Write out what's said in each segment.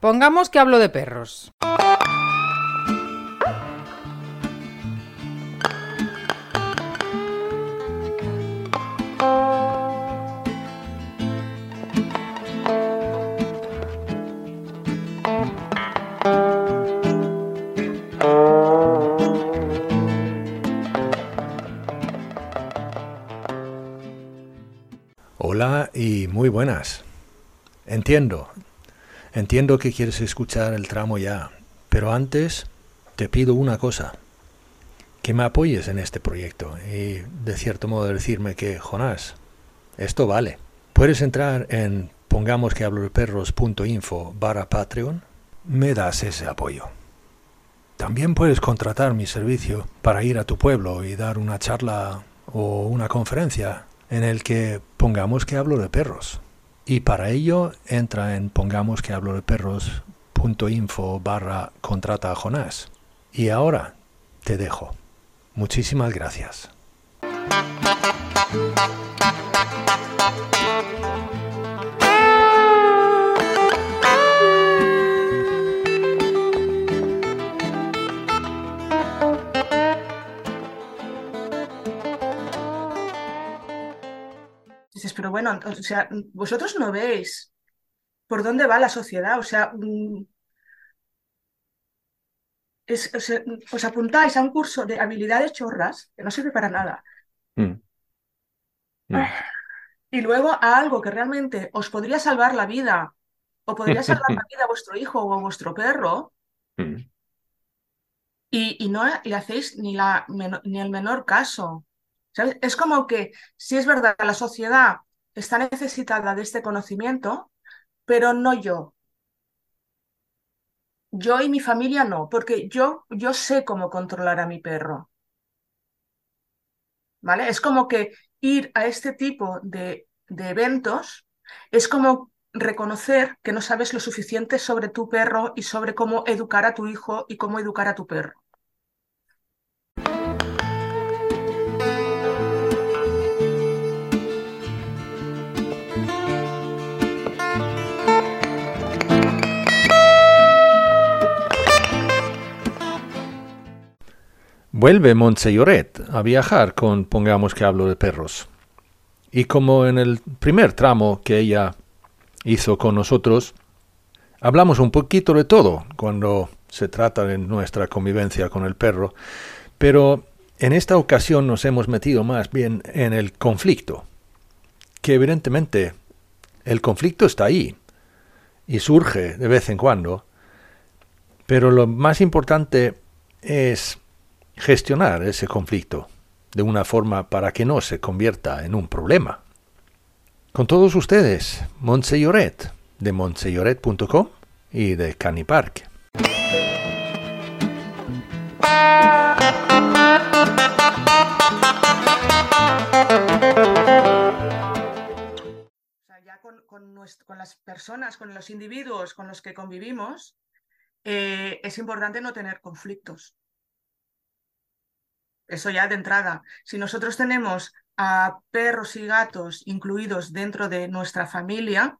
Pongamos que hablo de perros. Hola y muy buenas. Entiendo, entiendo que quieres escuchar el tramo ya, pero antes te pido una cosa, que me apoyes en este proyecto y de cierto modo decirme que, Jonás, esto vale. Puedes entrar en pongamos que hablo de perros.info barra Patreon, me das ese apoyo. También puedes contratar mi servicio para ir a tu pueblo y dar una charla o una conferencia en el que pongamos que hablo de perros. Y para ello entra en pongamos que hablo de perros.info barra contrata a Jonás. Y ahora te dejo. Muchísimas gracias. Pero bueno, o sea, vosotros no veis por dónde va la sociedad, o sea, mm, es- o sea, os apuntáis a un curso de habilidades chorras que no sirve para nada Mm. Mm. y luego a algo que realmente os podría salvar la vida o podría salvar la vida a vuestro hijo o a vuestro perro Mm. y, y no le hacéis ni, la, ni el menor caso. ¿Sabes? Es como que, si es verdad, la sociedad está necesitada de este conocimiento, pero no yo. Yo y mi familia no, porque yo, yo sé cómo controlar a mi perro. ¿Vale? Es como que ir a este tipo de, de eventos es como reconocer que no sabes lo suficiente sobre tu perro y sobre cómo educar a tu hijo y cómo educar a tu perro. Vuelve Montselloret a viajar con Pongamos que hablo de perros. Y como en el primer tramo que ella hizo con nosotros, hablamos un poquito de todo cuando se trata de nuestra convivencia con el perro, pero en esta ocasión nos hemos metido más bien en el conflicto, que evidentemente el conflicto está ahí y surge de vez en cuando, pero lo más importante es gestionar ese conflicto de una forma para que no se convierta en un problema. Con todos ustedes, Montselloret, de montselloret.com y de Canipark. Con, con con las personas, con los individuos con los que convivimos, eh, es importante no tener conflictos. Eso ya de entrada. Si nosotros tenemos a perros y gatos incluidos dentro de nuestra familia,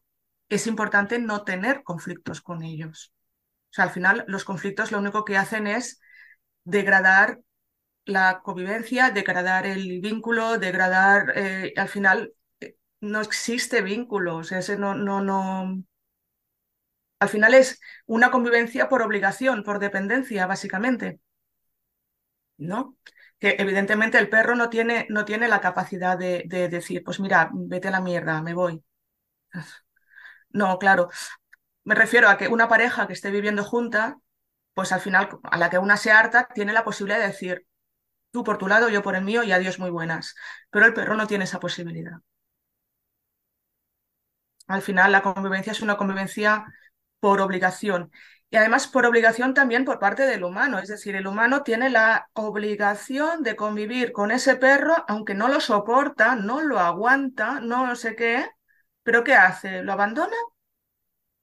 es importante no tener conflictos con ellos. O sea, al final los conflictos lo único que hacen es degradar la convivencia, degradar el vínculo, degradar, eh, al final eh, no existe vínculo, o sea, ese no, no, no. Al final es una convivencia por obligación, por dependencia, básicamente. ¿No? Que evidentemente el perro no tiene, no tiene la capacidad de, de decir, pues mira, vete a la mierda, me voy. No, claro. Me refiero a que una pareja que esté viviendo junta, pues al final, a la que una se harta, tiene la posibilidad de decir, tú por tu lado, yo por el mío y adiós muy buenas. Pero el perro no tiene esa posibilidad. Al final, la convivencia es una convivencia por obligación. Y además por obligación también por parte del humano. Es decir, el humano tiene la obligación de convivir con ese perro, aunque no lo soporta, no lo aguanta, no sé qué. ¿Pero qué hace? ¿Lo abandona?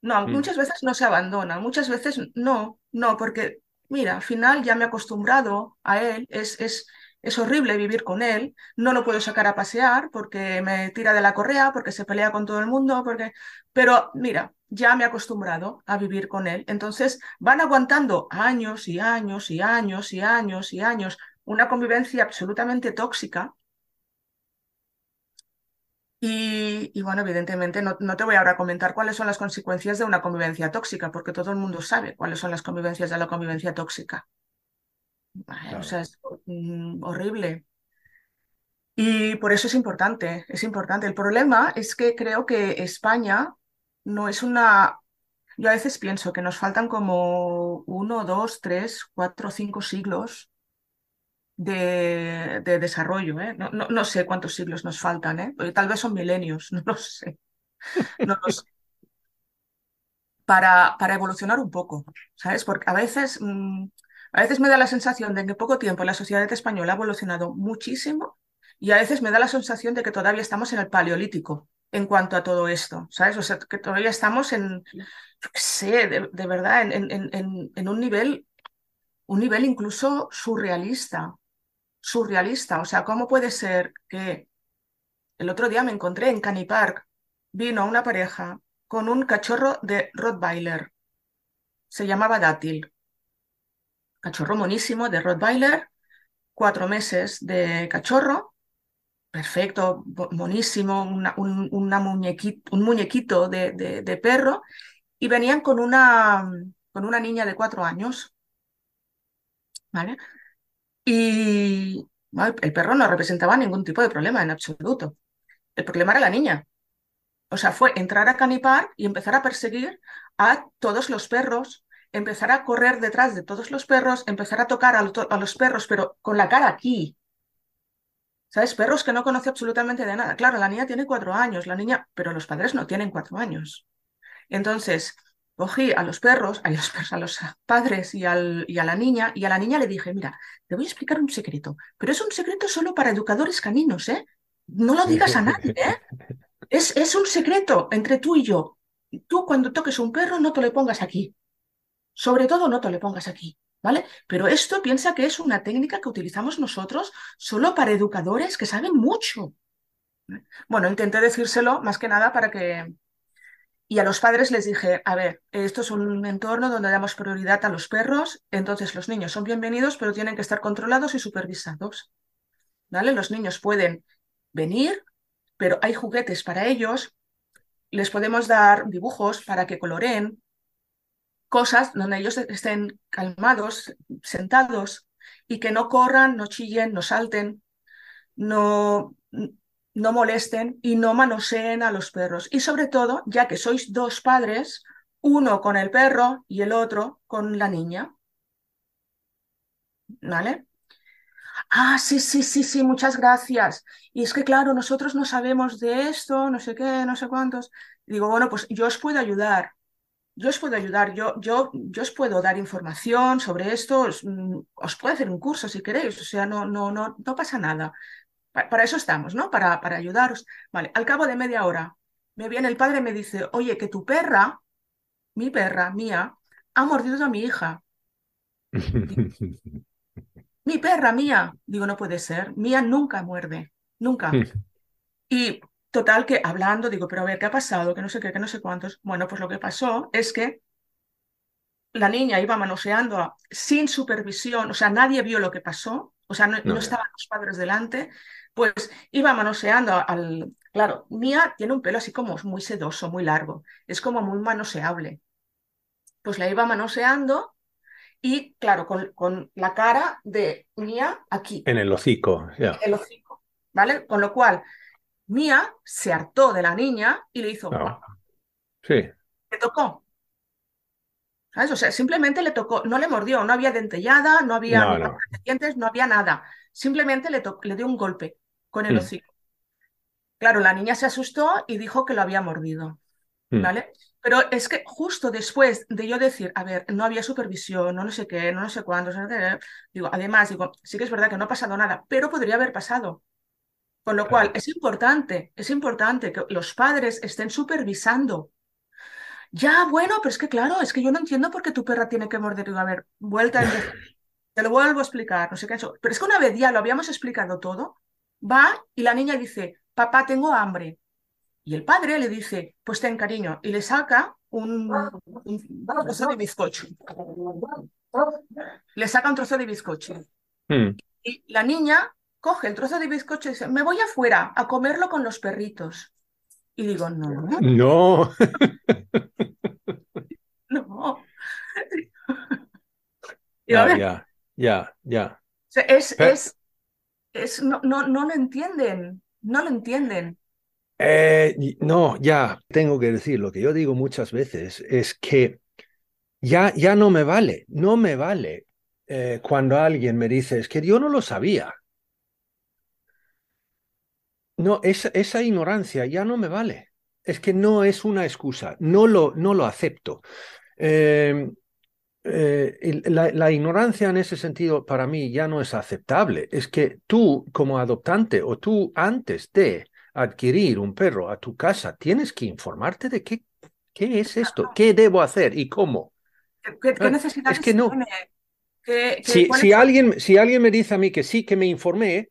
No, Mm. muchas veces no se abandona, muchas veces no, no, porque mira, al final ya me he acostumbrado a él, es, es, es horrible vivir con él, no lo puedo sacar a pasear porque me tira de la correa, porque se pelea con todo el mundo, porque... pero mira, ya me he acostumbrado a vivir con él. Entonces van aguantando años y años y años y años y años una convivencia absolutamente tóxica. Y, bueno, evidentemente no, te voy ahora a comentar cuáles son las consecuencias de una convivencia tóxica, porque todo el mundo sabe cuáles son las convivencias de la convivencia tóxica. O sea, es mm, horrible. Y por eso es importante, es importante. El problema es que creo que España no es una... Yo a veces pienso que nos faltan como uno, dos, tres, cuatro, cinco siglos de, desarrollo. ¿eh? No, no, sé cuántos siglos nos faltan, ¿eh? tal vez son milenios, no lo sé. No lo sé. Para, para evolucionar un poco, ¿sabes? Porque a veces, mm, a veces me da la sensación de que poco tiempo la sociedad española ha evolucionado muchísimo y a veces me da la sensación de que todavía estamos en el paleolítico en cuanto a todo esto, ¿sabes? O sea, que todavía estamos en, yo qué sé, de, verdad, en, en, en, un nivel, un nivel incluso surrealista, surrealista. O sea, ¿cómo puede ser que el otro día me encontré en Canny Park, vino una pareja con un cachorro de Rottweiler, se llamaba Dátil, cachorro monísimo de Rottweiler, cuatro meses de cachorro, perfecto, monísimo, una, un, muñequito, un muñequito de, de, perro, y venían con una, con una niña de cuatro años. ¿Vale? Y el perro no representaba ningún tipo de problema en absoluto. El problema era la niña. O sea, fue entrar a canipar y empezar a perseguir a todos los perros, empezar a correr detrás de todos los perros, empezar a tocar a los perros, pero con la cara aquí, ¿Sabes? Perros que no conoce absolutamente de nada. Claro, la niña tiene cuatro años, la niña, pero los padres no tienen cuatro años. Entonces, cogí a los perros, a los, a los padres y, al, y a la niña, y a la niña le dije, mira, te voy a explicar un secreto, pero es un secreto solo para educadores caninos, ¿eh? No lo digas a nadie, ¿eh? Es, es un secreto entre tú y yo. Tú cuando toques un perro no te lo pongas aquí. Sobre todo no te lo pongas aquí. ¿Vale? Pero esto piensa que es una técnica que utilizamos nosotros solo para educadores que saben mucho. Bueno, intenté decírselo más que nada para que... Y a los padres les dije, a ver, esto es un entorno donde damos prioridad a los perros, entonces los niños son bienvenidos, pero tienen que estar controlados y supervisados. ¿Vale? Los niños pueden venir, pero hay juguetes para ellos, les podemos dar dibujos para que coloreen, cosas donde ellos estén calmados, sentados y que no corran, no chillen, no salten, no, no molesten y no manoseen a los perros. Y sobre todo, ya que sois dos padres, uno con el perro y el otro con la niña. ¿Vale? Ah, sí, sí, sí, sí, muchas gracias. Y es que, claro, nosotros no sabemos de esto, no sé qué, no sé cuántos. Digo, bueno, pues yo os puedo ayudar yo os puedo ayudar, yo, yo, yo os puedo dar información sobre esto, os, mm, puedo hacer un curso si queréis, o sea, no, no, no, no pasa nada. Para, eso estamos, ¿no? Para, para ayudaros. Vale, al cabo de media hora me viene el padre y me dice, oye, que tu perra, mi perra, mía, ha mordido a mi hija. mi perra, mía. Digo, no puede ser. Mía nunca muerde, nunca. Y Total, que hablando, digo, pero a ver, ¿qué ha pasado? Que no sé qué, que no sé cuántos. Bueno, pues lo que pasó es que la niña iba manoseando sin supervisión, o sea, nadie vio lo que pasó, o sea, no, estaban los padres delante, pues iba manoseando al... Claro, Mía tiene un pelo así como muy sedoso, muy largo, es como muy manoseable. Pues la iba manoseando y, claro, con, con la cara de Mía aquí. En el hocico, ya. En el hocico, ¿vale? Con lo cual, Mía se hartó de la niña y le hizo. Ah, sí. Le tocó. ¿Sabes? O sea, simplemente le tocó, no le mordió, no había dentellada, no había no, dientes, no había nada. Simplemente le, le dio un golpe con el mm. hocico. Claro, la niña se asustó y dijo que lo había mordido. Mm. ¿Vale? Pero es que justo después de yo decir, a ver, no había supervisión, no, no sé qué, no, no sé cuándo, digo, además, digo, sí que es verdad que no ha pasado nada, pero podría haber pasado. Con lo cual, es importante, es importante que los padres estén supervisando. Ya, bueno, pero es que claro, es que yo no entiendo por qué tu perra tiene que morder. a ver, vuelta en... Te lo vuelvo a explicar, no sé qué eso. Pero es que una vez ya lo habíamos explicado todo, va y la niña dice, papá, tengo hambre. Y el padre le dice, pues ten cariño, y le saca un, un trozo de bizcocho. Le saca un trozo de bizcocho. Hmm. Y la niña coge el trozo de bizcocho y dice, me voy afuera a comerlo con los perritos. Y digo, no, No. no. Ya, ya, ya, es, es, es, no, no, no lo entienden, no lo entienden. Eh, no, ya, tengo que decir, lo que yo digo muchas veces es que ya, ya no me vale, no me vale eh, cuando alguien me dice, es que yo no lo sabía. No, esa, esa ignorancia ya no me vale. Es que no es una excusa, no lo, no lo acepto. Eh, eh, la, la ignorancia en ese sentido para mí ya no es aceptable. Es que tú como adoptante o tú antes de adquirir un perro a tu casa tienes que informarte de qué, qué es esto, qué debo hacer y cómo. ¿Qué, Ah, necesidades es que no. Si, si alguien, si alguien me dice a mí que sí, que me informé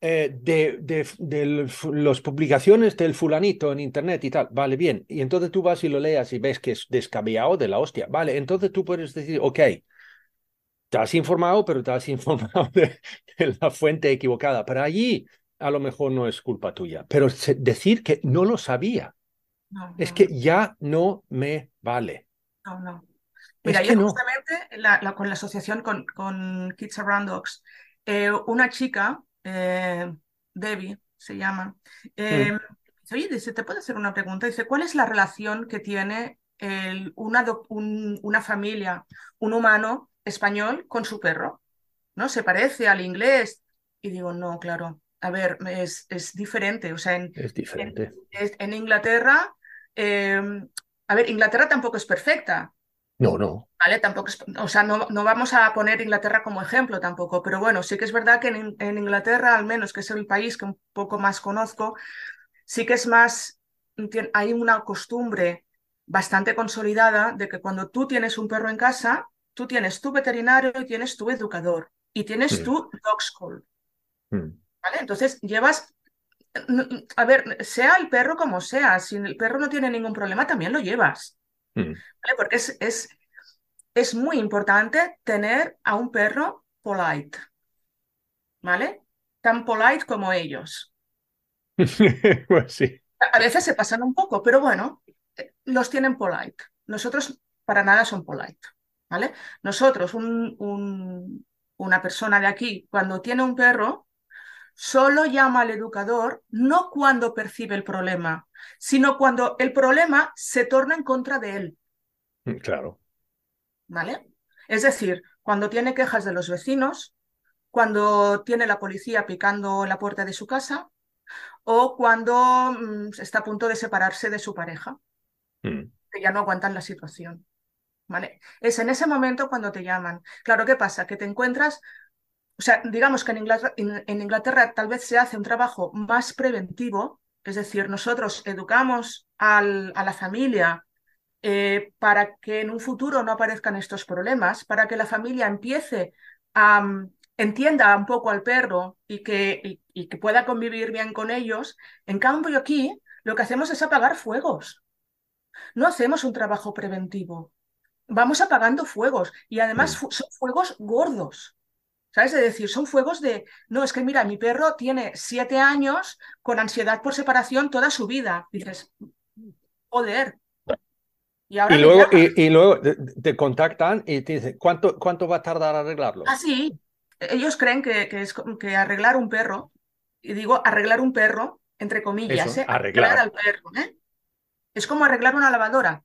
eh, de, de, de las publicaciones del fulanito en internet y tal, vale, bien. Y entonces tú vas y lo leas y ves que es descabellado de la hostia. Vale, entonces tú puedes decir, ok, te has informado, pero te has informado de, de la fuente equivocada. Pero allí a lo mejor no es culpa tuya. Pero decir que no lo sabía, No, es que ya no me vale. no, no. Es Mira, que yo no. justamente la- la- con la asociación con, con Kids Around Dogs, eh, una chica, eh, Debbie se llama, eh, dice, oye, dice, ¿te puedo hacer una pregunta? Dice, ¿cuál es la relación que tiene el- una, un- una familia, un humano español con su perro? ¿No? ¿Se parece al inglés? Y digo, no, claro, a ver, es, es diferente. O sea, en, Es diferente. en, Inglaterra, eh, a ver, Inglaterra tampoco es perfecta. No, no. ¿Vale? Tampoco es- o sea, no, no vamos a poner Inglaterra como ejemplo tampoco, pero bueno, sí que es verdad que en, en Inglaterra, al menos que es el país que un poco más conozco, sí que es más, hay una costumbre bastante consolidada de que cuando tú tienes un perro en casa, tú tienes tu veterinario y tienes tu educador y tienes Mm. tu dog school, Mm. ¿vale? Entonces llevas, a ver, sea el perro como sea, si el perro no tiene ningún problema, también lo llevas. Mm. ¿vale? Porque es, es, es muy importante tener a un perro polite, ¿vale? Tan polite como ellos. Pues sí. A veces se pasan un poco, pero bueno, eh, los tienen polite. Nosotros para nada son polite, ¿vale? Nosotros, un, un- una persona de aquí, cuando tiene un perro, solo llama al educador no cuando percibe el problema, sino cuando el problema se torna en contra de él. Claro. ¿vale? Es decir, cuando tiene quejas de los vecinos, cuando tiene la policía picando la puerta de su casa o cuando mm, está a punto de separarse de su pareja, Mm. que ya no aguantan la situación, ¿vale? Es en ese momento cuando te llaman. Claro, ¿qué pasa? Que te encuentras, o sea, digamos que en Inglaterra, en- en Inglaterra tal vez se hace un trabajo más preventivo, es decir, nosotros educamos al- a la familia eh, para que en un futuro no aparezcan estos problemas, para que la familia empiece a mm, entienda un poco al perro y que, y, y que pueda convivir bien con ellos. En cambio, aquí lo que hacemos es apagar fuegos. No hacemos un trabajo preventivo. Vamos apagando fuegos y además fu- son fuegos gordos. ¿Sabes? Es decir, son fuegos de, no, es que mira, mi perro tiene siete años con ansiedad por separación toda su vida. Dices, joder. Y ahora Y me luego, llamas. y, y luego te, contactan y te dicen, ¿cuánto, cuánto va a tardar arreglarlo? Ah, sí. Ellos creen que, que es que arreglar un perro, y digo arreglar un perro, entre comillas, Eso, ¿eh? arreglar. al perro, ¿eh? Es como arreglar una lavadora.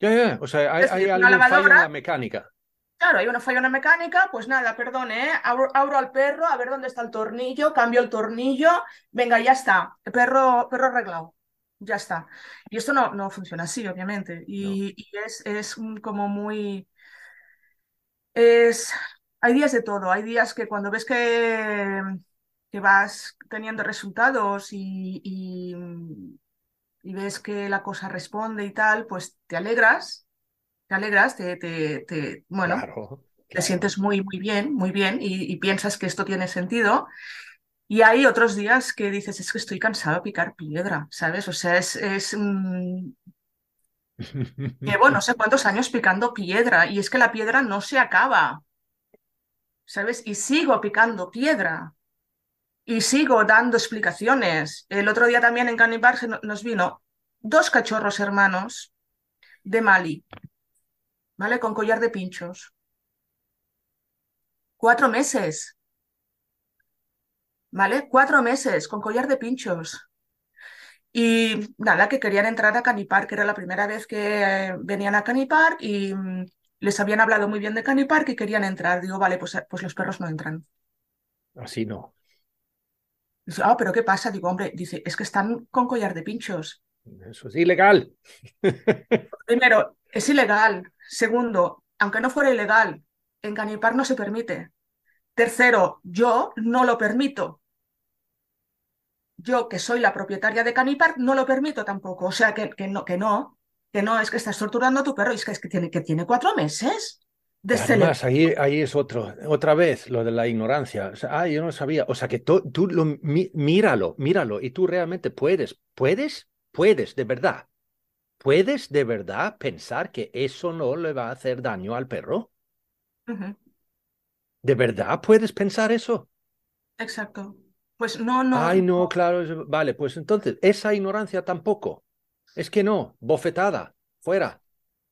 Ya, ya, O sea, hay, hay una en la mecánica. Claro, hay una falla en la mecánica, pues nada, perdone, ¿eh? Abro, abro al perro, a ver dónde está el tornillo, cambio el tornillo, venga, ya está, perro, perro arreglado, ya está. Y esto no, no funciona así, obviamente, y, y es, es como muy... Es, hay días de todo, hay días que cuando ves que, que vas teniendo resultados y, y, y ves que la cosa responde y tal, pues te alegras, te alegras, te, te, te- bueno, Claro. te sientes muy, muy bien, muy bien y, y piensas que esto tiene sentido. Y hay otros días que dices, es que estoy cansado de picar piedra, ¿sabes? O sea, es, es, mm, Llevo no sé cuántos años picando piedra y es que la piedra no se acaba, ¿sabes? Y sigo picando piedra y sigo dando explicaciones. El otro día también en Canibar nos vino dos cachorros hermanos de Mali, ¿vale? Con collar de pinchos. Cuatro meses. ¿Vale? Cuatro meses con collar de pinchos. Y nada, que querían entrar a Canipar, que era la primera vez que venían a Canipar y mm, les habían hablado muy bien de Canipar y querían entrar. Digo, vale, pues, pues los perros no entran. Así no. Dice, ah, pero ¿qué pasa? Digo, hombre, dice, es que están con collar de pinchos. Eso es ilegal. Primero, es ilegal. Segundo, aunque no fuera ilegal, en Canipar no se permite. Tercero, yo no lo permito. Yo, que soy la propietaria de Canipar, no lo permito tampoco. O sea, que, que no, que no, que no, es que estás torturando a tu perro y es que, es que, tiene, que tiene cuatro meses. De Además, ahí, ahí es otro, otra vez lo de la ignorancia. O sea, ah, yo no sabía. O sea, que tú, tú lo, míralo, míralo, y tú realmente puedes, puedes, puedes, de verdad. ¿Puedes de verdad pensar que eso no le va a hacer daño al perro? ¿De verdad puedes pensar eso? Exacto. Pues no, no. Ay, no, claro. Vale, pues entonces, esa ignorancia tampoco. Es que no, bofetada, fuera.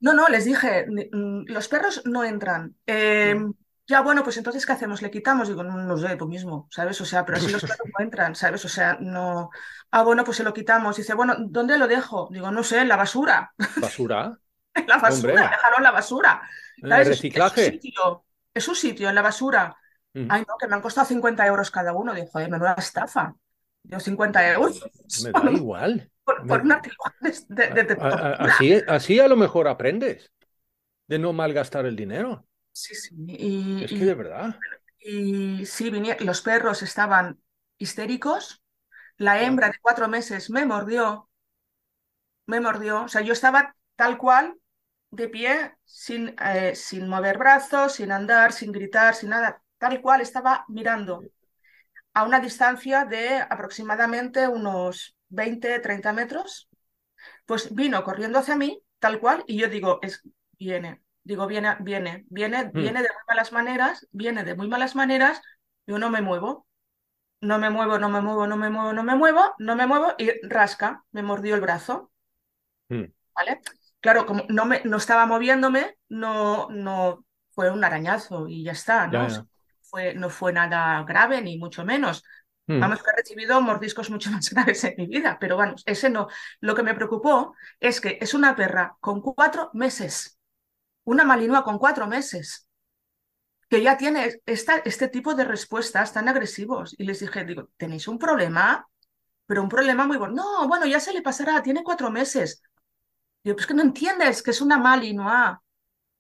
No, no, les dije, los perros no entran. Em, ya, bueno, pues entonces, ¿qué hacemos? ¿Le quitamos? Digo, no, no sé, tú mismo, ¿sabes? O sea, pero así los perros no entran, ¿sabes? O sea, no. Ah, bueno, pues se lo quitamos. Dice, bueno, ¿dónde lo dejo? Digo, no sé, en la basura. ¿Basura? en la basura, déjalo en la basura. ¿sabes? ¿El reciclaje? es un sitio en la basura. Mm. Ay, no, que me han costado 50 euros cada uno. Digo, joder, menuda estafa. Digo, 50 euros. Me da igual. Por, una de, de, así, así a lo mejor aprendes de no malgastar el dinero. Sí, sí. Y, es que de verdad. Y sí, los perros estaban histéricos. La hembra de cuatro meses me mordió. Me mordió. O sea, yo estaba tal cual de pie, sin, eh, sin mover brazos, sin andar, sin gritar, sin nada, tal cual estaba mirando a una distancia de aproximadamente unos 20, 30 metros, pues vino corriendo hacia mí, tal cual, y yo digo, es, viene, digo, viene, viene, viene, hmm. viene de muy malas maneras, viene de muy malas maneras, yo no me muevo, no me muevo, no me muevo, no me muevo, no me muevo, no me muevo, y rasca, me mordió el brazo. Hmm. ¿Vale? Claro, como no, me, no estaba moviéndome, no, no fue un arañazo y ya está, ¿no? Fue, no fue nada grave, ni mucho menos. Hmm. Vamos, que he recibido mordiscos mucho más graves en mi vida, pero bueno, ese no. Lo que me preocupó es que es una perra con cuatro meses, una malinúa con cuatro meses, que ya tiene esta, este tipo de respuestas tan agresivos. Y les dije, digo, ¿tenéis un problema? Pero un problema muy bueno. No, bueno, ya se le pasará, tiene cuatro meses. Digo, pues que no entiendes que es una Malinois,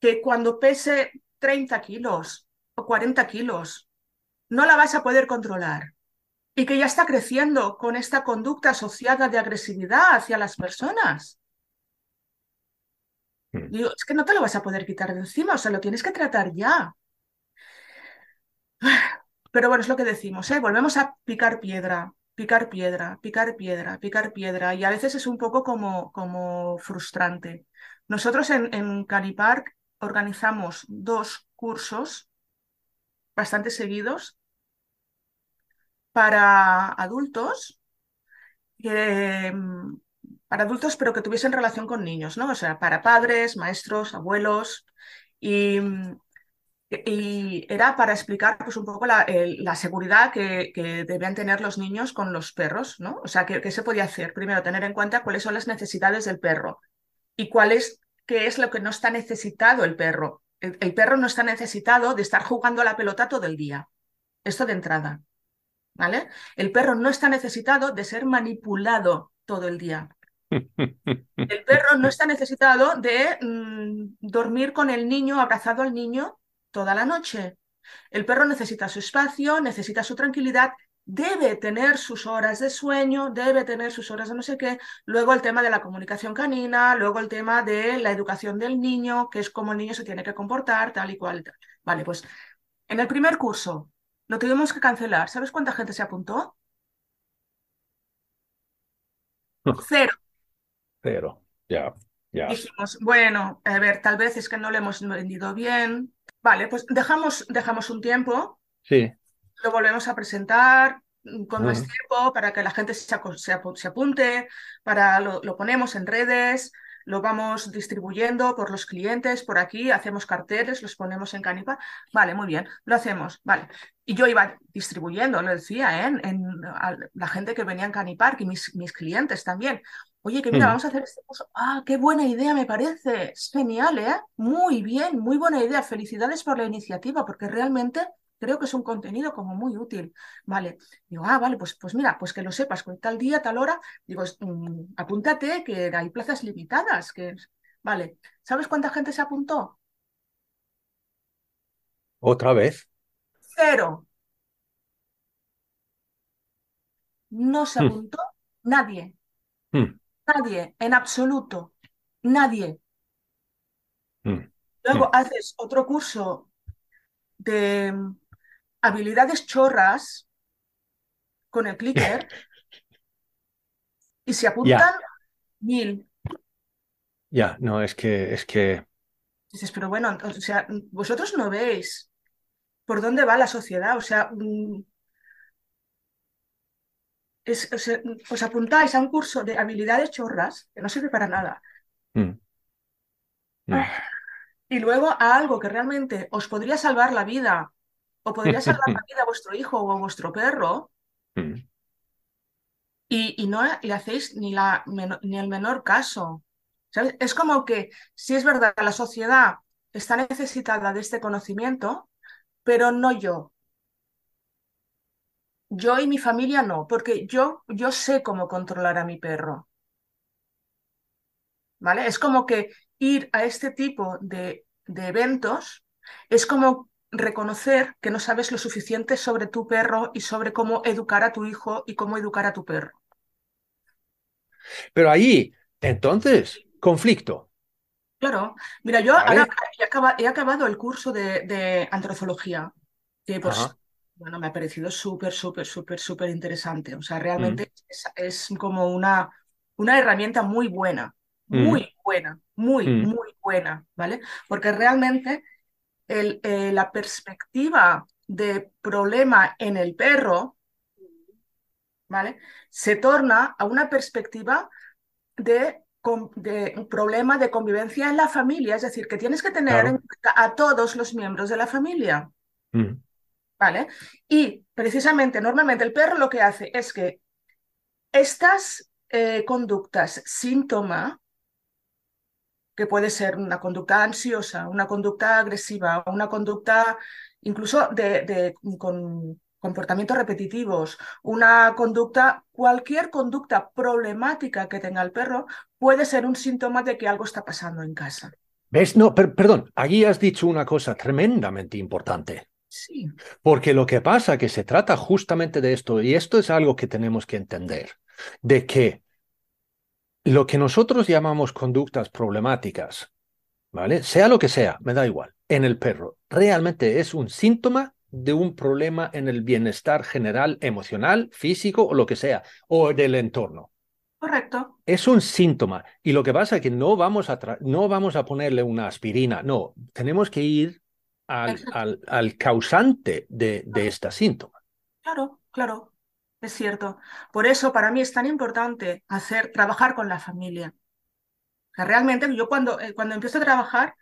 que cuando pese 30 kilos o 40 kilos, no la vas a poder controlar. Y que ya está creciendo con esta conducta asociada de agresividad hacia las personas. Digo, es que no te lo vas a poder quitar de encima, o sea, lo tienes que tratar ya. Pero bueno, es lo que decimos, ¿eh? Volvemos a picar piedra picar piedra, picar piedra, picar piedra, y a veces es un poco como, como frustrante. Nosotros en, en Canipark organizamos dos cursos bastante seguidos para adultos, para adultos pero que tuviesen relación con niños, ¿no? O sea, para padres, maestros, abuelos, y era para explicar pues, un poco la, seguridad que, debían tener los niños con los perros, ¿no? O sea, ¿qué, se podía hacer? Primero, tener en cuenta cuáles son las necesidades del perro y cuál es, qué es lo que no está necesitado el perro. El, el, perro no está necesitado de estar jugando a la pelota todo el día. Esto de entrada, ¿vale? El perro no está necesitado de ser manipulado todo el día. El perro no está necesitado de mm, dormir con el niño, abrazado al niño toda la noche. El perro necesita su espacio, necesita su tranquilidad, debe tener sus horas de sueño, debe tener sus horas de no sé qué. Luego el tema de la comunicación canina, luego el tema de la educación del niño, que es cómo el niño se tiene que comportar, tal y cual. Vale, pues en el primer curso lo tuvimos que cancelar. ¿Sabes cuánta gente se apuntó? Cero. Ya. Ya. Bueno, a ver, tal vez es que no le hemos vendido bien. Vale, pues dejamos, dejamos un tiempo, Sí. lo volvemos a presentar con más Ujú. tiempo para que la gente se, se se apunte, para lo, lo ponemos en redes, lo vamos distribuyendo por los clientes, por aquí, hacemos carteles, los ponemos en Canipa. Vale, muy bien, lo hacemos, vale. Y yo iba distribuyendo, lo decía, ¿eh? en, en- a la gente que venía en Canipark y mis, mis clientes también. Oye, que mira, Mm. vamos a hacer este curso. Ah, qué buena idea me parece. Es genial, ¿eh? Muy bien, muy buena idea. Felicidades por la iniciativa, porque realmente creo que es un contenido como muy útil. Vale. Digo, ah, vale, pues, pues mira, pues que lo sepas, con tal día, tal hora, digo, mm, apúntate, que hay plazas limitadas. Que... Vale. ¿Sabes cuánta gente se apuntó? Otra vez. Cero. No se Mm. apuntó nadie, Mm. Nadie, en absoluto, nadie. Mm. Luego haces otro curso de mm, habilidades chorras con el clicker y se apuntan mil. Ya, no, es que, es que, Dices, pero bueno, o sea, vosotros no veis por dónde va la sociedad, o sea, mm, es- os apuntáis a un curso de habilidades chorras que no sirve para nada mm. Mm. y luego a algo que realmente os podría salvar la vida o podría salvar la vida a vuestro hijo o a vuestro perro Mm. y, y no le hacéis ni, la, ni el menor caso. ¿Sabes? Es como que, sí es verdad, la sociedad está necesitada de este conocimiento, pero no yo. Yo y mi familia no, porque yo, yo sé cómo controlar a mi perro. ¿Vale? Es como que ir a este tipo de, de eventos es como reconocer que no sabes lo suficiente sobre tu perro y sobre cómo educar a tu hijo y cómo educar a tu perro. Pero ahí, entonces, conflicto. Claro, mira, yo Vale. ahora he, acaba- he acabado el curso de, de antrozoología, que pues, Ajá. Bueno, me ha parecido súper, súper, súper, súper interesante. O sea, Mm. realmente es, es como una, una herramienta muy buena, Mm. muy buena, muy, Mm. muy buena, ¿vale? Porque realmente el, eh, la perspectiva de problema en el perro, ¿vale? Se torna a una perspectiva de, de un problema de convivencia en la familia, es decir, que tienes que tener Claro. en cuenta a todos los miembros de la familia, Mm. ¿Vale? Y precisamente, normalmente el perro lo que hace es que estas eh, conductas síntoma, que puede ser una conducta ansiosa, una conducta agresiva, una conducta incluso de, de- con comportamientos repetitivos, una conducta, cualquier conducta problemática que tenga el perro puede ser un síntoma de que algo está pasando en casa. ¿Ves? No, per- perdón, allí has dicho una cosa tremendamente importante. Sí, Porque lo que pasa que se trata justamente de esto, y esto es algo que tenemos que entender, de que lo que nosotros llamamos conductas problemáticas, ¿vale? Sea lo que sea, me da igual, en el perro, realmente es un síntoma de un problema en el bienestar general, emocional, físico o lo que sea, o del entorno. correcto. Es un síntoma. Y lo que pasa es que no vamos a, no vamos a ponerle una aspirina, no, tenemos que ir al, Exacto. al, al causante de, de este síntoma. Claro, claro, es cierto. Por eso para mí es tan importante hacer, trabajar con la familia. Realmente yo cuando, eh, cuando empiezo a trabajar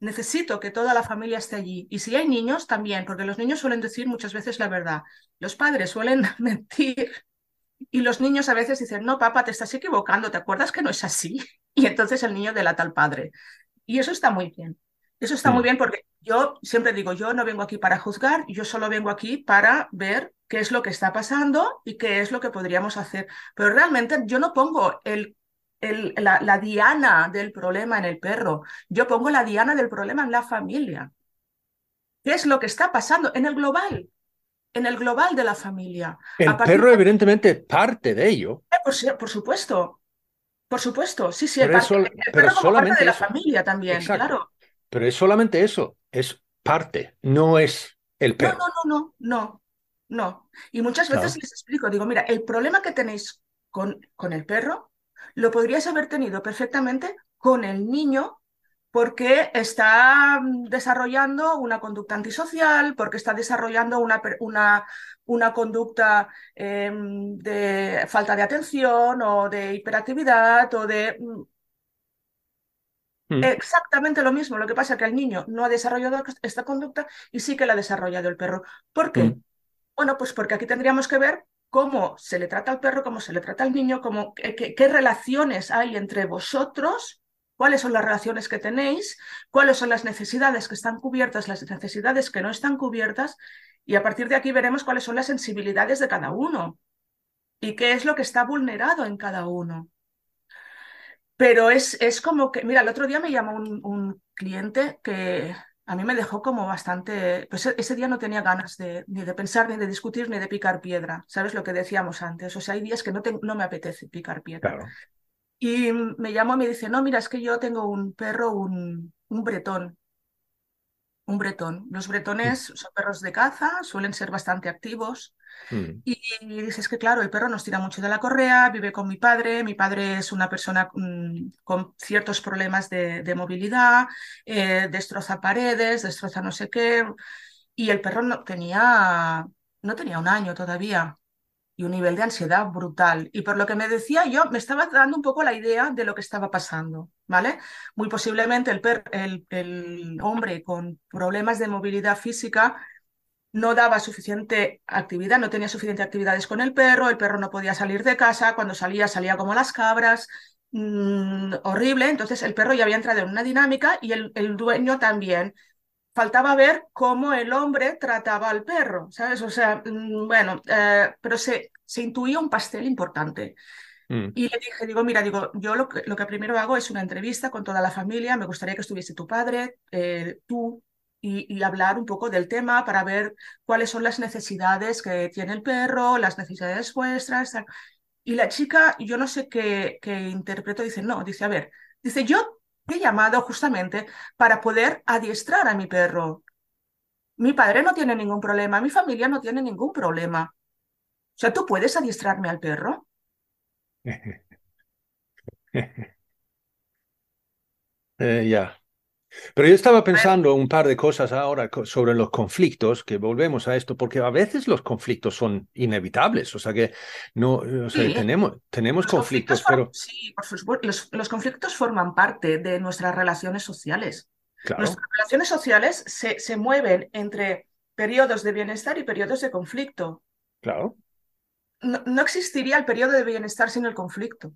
necesito que toda la familia esté allí. Y si hay niños, también, porque los niños suelen decir muchas veces la verdad. Los padres suelen mentir y los niños a veces dicen, no, papá, te estás equivocando, ¿te acuerdas que no es así? Y entonces el niño delata al padre. Y eso está muy bien. Eso está muy bien porque yo siempre digo, yo no vengo aquí para juzgar, yo solo vengo aquí para ver qué es lo que está pasando y qué es lo que podríamos hacer. Pero realmente yo no pongo el, el- la, la diana del problema en el perro, yo pongo la diana del problema en la familia. ¿Qué es lo que está pasando en el global? En el global de la familia. El perro, de- evidentemente, parte de ello, Eh, Por, por supuesto, por supuesto, sí, sí, el, es par- sol- el pero perro como parte solamente de la eso. familia también, Exacto. claro. Pero es solamente eso, es parte, no es el perro. no, no, no, no, no. Y muchas veces les explico, digo, mira, el problema que tenéis con, con el perro lo podrías haber tenido perfectamente con el niño porque está mm, desarrollando una conducta antisocial, porque está desarrollando una, una, una conducta em, de falta de atención o de hiperactividad o de... Mm. Exactamente lo mismo, lo que pasa es que el niño no ha desarrollado esta conducta y sí que la ha desarrollado el perro. ¿Por qué? Hmm. Bueno, pues porque aquí tendríamos que ver cómo se le trata al perro, cómo se le trata al niño, cómo, qué relaciones hay entre vosotros cuáles son las relaciones que tenéis, cuáles son las necesidades que están cubiertas, las necesidades que no están cubiertas, y a partir de aquí veremos cuáles son las sensibilidades de cada uno y qué es lo que está vulnerado en cada uno. Pero es, es como que, mira, el otro día me llamó un, cliente que a mí me dejó como bastante, pues e, ese día no tenía ganas de, ni de pensar, ni de discutir, ni de picar piedra, ¿sabes lo que decíamos antes? O sea, hay días que no, no me apetece picar piedra. Claro. Y me llamó y me dice, no, mira, es que yo tengo un perro, un, un bretón. Un bretón. Los bretones son perros de caza, suelen ser bastante activos. Mm. Y, dices que, claro, el perro nos tira mucho de la correa, vive con mi padre. Mi padre es una persona mm, con ciertos problemas de, de movilidad, eh, destroza paredes, destroza no sé qué. Y el perro no tenía, no tenía un año todavía y un nivel de ansiedad brutal. Y por lo que me decía yo, me estaba dando un poco la idea de lo que estaba pasando, ¿vale? Muy posiblemente el, el, el hombre con problemas de movilidad física no daba suficiente actividad, no tenía suficientes actividades con el perro, el perro no podía salir de casa, cuando salía salía como las cabras, mm, horrible, entonces el perro ya había entrado en una dinámica y el, el dueño también faltaba ver cómo el hombre trataba al perro, ¿sabes? O sea, mm, bueno, eh, pero se, se intuía un pastel importante. Mm. Y le dije, digo, mira, digo, yo lo que, lo que, primero hago es una entrevista con toda la familia, me gustaría que estuviese tu padre, eh, tú, y, hablar un poco del tema para ver cuáles son las necesidades que tiene el perro, las necesidades vuestras. Y la chica, yo no sé qué, qué interpreto, dice, no, dice, a ver, dice, yo he llamado justamente para poder adiestrar a mi perro. Mi padre no tiene ningún problema, mi familia no tiene ningún problema. O sea, ¿tú puedes adiestrarme al perro? Eh, ya. Pero yo estaba pensando un par de cosas ahora sobre los conflictos, que volvemos a esto, porque a veces los conflictos son inevitables, o sea que no, o sea, tenemos, tenemos conflictos, pero... Sí, por supuesto, los, conflictos forman parte de nuestras relaciones sociales. Nuestras relaciones sociales se, se mueven entre periodos de bienestar y periodos de conflicto. Claro. No, no existiría el periodo de bienestar sin el conflicto.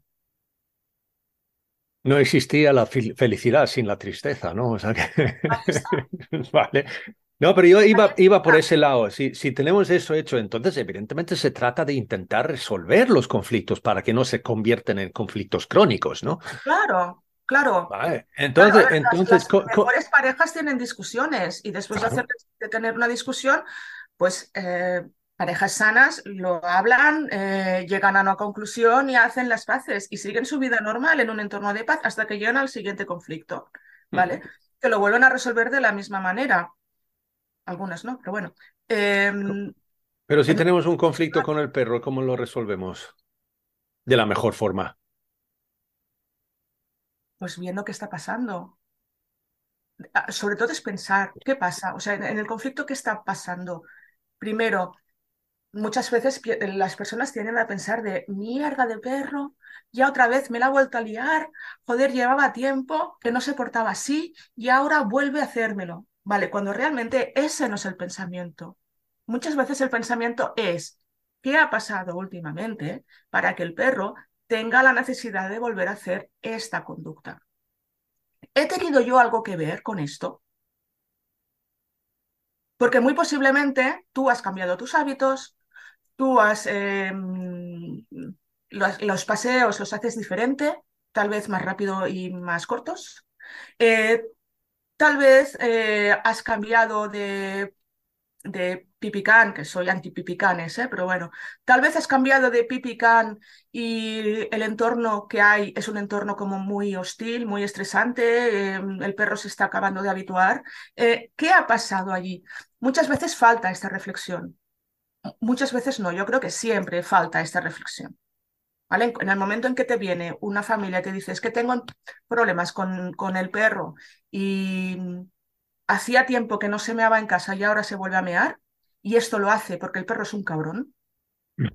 No existía la felicidad sin la tristeza, ¿no? O sea que... vale. No, pero yo iba, iba por ese lado. Si, si tenemos eso hecho, entonces evidentemente se trata de intentar resolver los conflictos para que no se convierten en conflictos crónicos, ¿no? Claro, claro. Vale. Entonces, entonces las, mejores parejas tienen discusiones y después de, hacer, de, tener una discusión, pues eh, parejas sanas lo hablan, eh, llegan a una conclusión y hacen las paces y siguen su vida normal en un entorno de paz hasta que llegan al siguiente conflicto, ¿vale? Que lo vuelven a resolver de la misma manera. Algunas no, pero bueno. Em, pero si tenemos un conflicto con el perro, ¿cómo lo resolvemos? De la mejor forma. Pues viendo qué está pasando. Ah, sobre todo es pensar, ¿qué pasa? O sea, en el conflicto, ¿qué está pasando? Primero, muchas veces las personas tienden a pensar de mierda de perro, ya otra vez me la ha vuelto a liar, joder, llevaba tiempo que no se portaba así y ahora vuelve a hacérmelo. Vale, cuando realmente ese no es el pensamiento. Muchas veces el pensamiento es, ¿qué ha pasado últimamente para que el perro tenga la necesidad de volver a hacer esta conducta? ¿He tenido yo algo que ver con esto? Porque muy posiblemente tú has cambiado tus hábitos, tú has, em, los, paseos los haces diferente, tal vez más rápido y más cortos. Eh, tal vez eh, has cambiado de, de pipicán, que soy anti-pipicanes, ¿eh? pero bueno, tal vez has cambiado de pipicán y el entorno que hay es un entorno como muy hostil, muy estresante, em, el perro se está acabando de habituar. ¿Qué ha pasado allí? Muchas veces falta esta reflexión. Muchas veces no, yo creo que siempre falta esta reflexión. ¿Vale? En el momento en que te viene una familia que dice, es que tengo problemas con, con el perro y hacía tiempo que no se meaba en casa y ahora se vuelve a mear, y esto lo hace porque el perro es un cabrón, Mm.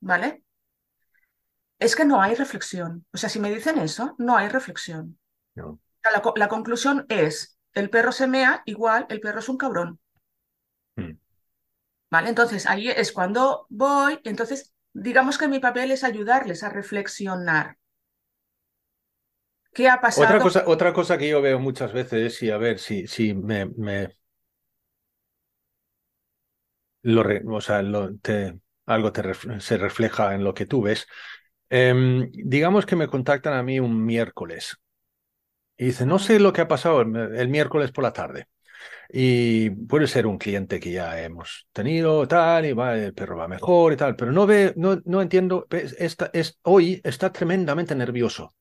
¿vale? Es que no hay reflexión. O sea, si me dicen eso, no hay reflexión. No. La, la conclusión es, el perro se mea, igual, el perro es un cabrón. ¿Vale? Entonces, ahí es cuando voy, entonces, digamos que mi papel es ayudarles a reflexionar. ¿Qué ha pasado? Otra cosa, otra cosa que yo veo muchas veces, y a ver si, si me, me lo o sea, lo- te- algo te se refleja en lo que tú ves. Em, digamos que me contactan a mí un miércoles y dicen, no sé lo que ha pasado el, el miércoles por la tarde. Y puede ser un cliente que ya hemos tenido, tal, y va, el perro va mejor y tal, pero no ve, no, no entiendo, esta, es, hoy está tremendamente nervioso.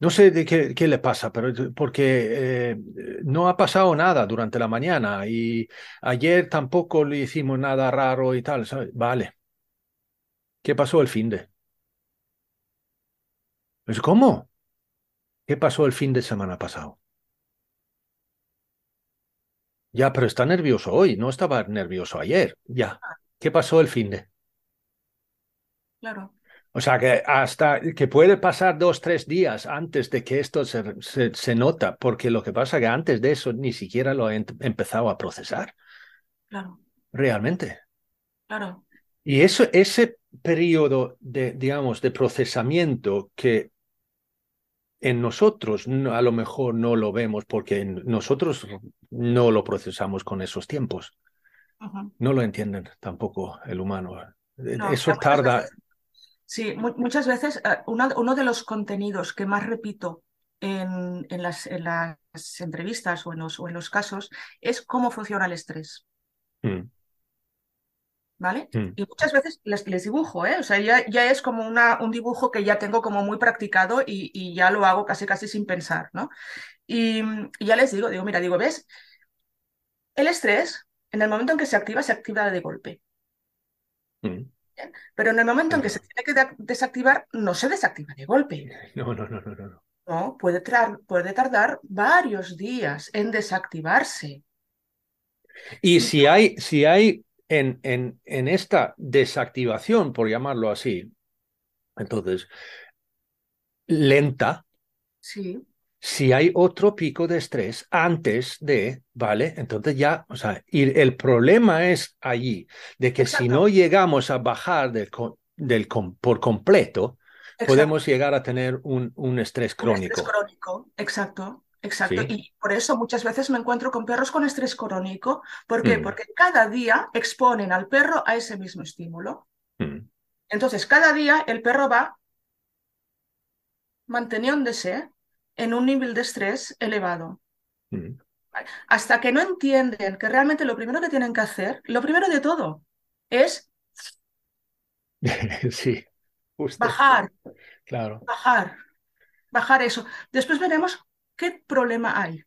No sé de qué, qué le pasa, pero porque eh, no ha pasado nada durante la mañana y ayer tampoco le hicimos nada raro y tal, ¿sabes? Vale. ¿Qué pasó el fin de? Pues, ¿cómo? ¿Qué pasó el fin de semana pasado? Ya, pero está nervioso hoy, no estaba nervioso ayer. Ya. ¿Qué pasó el fin de? Claro, O sea, que hasta que puede pasar dos, tres días antes de que esto se, se, se nota, porque lo que pasa es que antes de eso ni siquiera lo he em- empezado a procesar, claro, realmente. claro. Y eso, ese periodo de, digamos, de procesamiento que en nosotros no- a lo mejor no lo vemos porque en- nosotros no lo procesamos con esos tiempos. No lo entienden tampoco el humano. No, Eso tarda. veces- Sí, mu- muchas veces eh, uno, uno de los contenidos que más repito en, en las, en las entrevistas o en los, o en los casos es cómo funciona el estrés, Mm, ¿vale? mm, Y muchas veces les, les dibujo, ¿eh? O sea, ya, ya es como una, un dibujo que ya tengo como muy practicado y, y ya lo hago casi casi sin pensar, ¿no? Y, y ya les digo, digo, mira, digo, ¿ves? El estrés, en el momento en que se activa, se activa de golpe. mm. Pero en el momento en que se tiene que de- desactivar, no se desactiva de golpe. No, no, no, no, no. no. Puede, puede tardar varios días en desactivarse. Y si hay, si hay en, en, en esta desactivación, por llamarlo así, entonces, lenta, Sí, si hay otro pico de estrés antes de, ¿vale? Entonces ya, o sea, y el problema es allí, de que si no llegamos a bajar del, del por completo, exacto. podemos llegar a tener un, un estrés Un estrés crónico. crónico, exacto, exacto. Sí. Y por eso muchas veces me encuentro con perros con estrés crónico. ¿Por qué? Mm. Porque cada día exponen al perro a ese mismo estímulo. Mm, Entonces, cada día el perro va manteniéndose en un nivel de estrés elevado. mm. Hasta que no entienden que realmente lo primero que tienen que hacer, lo primero de todo, es Sí, justo, bajar, claro. bajar, bajar eso. Después veremos qué problema hay.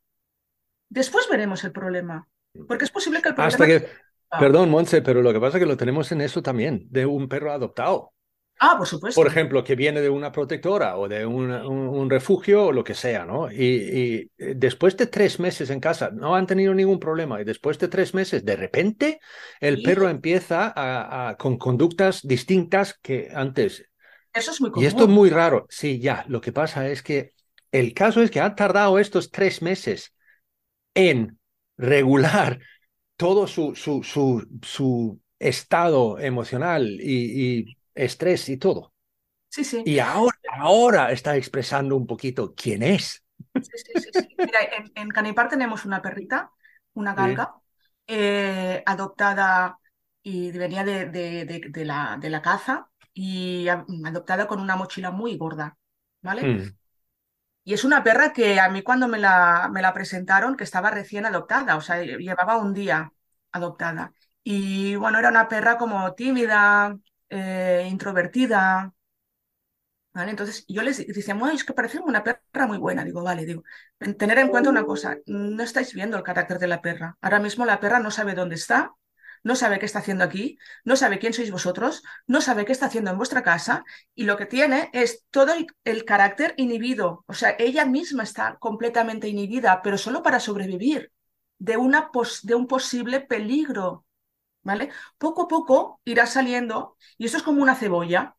Después veremos el problema. Porque es posible que el problema... Hasta que, Ah. perdón, Monse, pero lo que pasa es que lo tenemos en eso también, de un perro adoptado. Ah, por supuesto. Por ejemplo, que viene de una protectora o de un, un- un refugio o lo que sea, ¿no? Y, y, eh, después de tres meses en casa no han tenido ningún problema y después de tres meses, de repente, el Sí. perro empieza a, a- con conductas distintas que antes. Eso es muy común. Y esto es muy raro. Sí, ya, lo que pasa es que el caso es que han tardado estos tres meses en regular todo su, su, su, su estado emocional y, y estrés y todo. Sí, sí. Y ahora, ahora está expresando un poquito quién es. Sí, sí, sí, sí. Mira, en, en Canipar tenemos una perrita, una galga, eh, adoptada y venía de, de- de- de la, de la caza y adoptada con una mochila muy gorda, ¿vale? Mm, Y es una perra que a mí cuando me la, me la presentaron, que estaba recién adoptada, o sea, llevaba un día adoptada. Y bueno, era una perra como tímida, eh, introvertida, ¿vale? Entonces yo les decía, "Bueno, es que parece una perra muy buena. Digo, vale, digo, en- tener en cuenta una cosa, no estáis viendo el carácter de la perra. Ahora mismo la perra no sabe dónde está, no sabe qué está haciendo aquí, no sabe quién sois vosotros, no sabe qué está haciendo en vuestra casa y lo que tiene es todo el, carácter inhibido. O sea, ella misma está completamente inhibida, pero solo para sobrevivir de, una de un posible peligro. ¿Vale? Poco a poco irá saliendo, y esto es como una cebolla,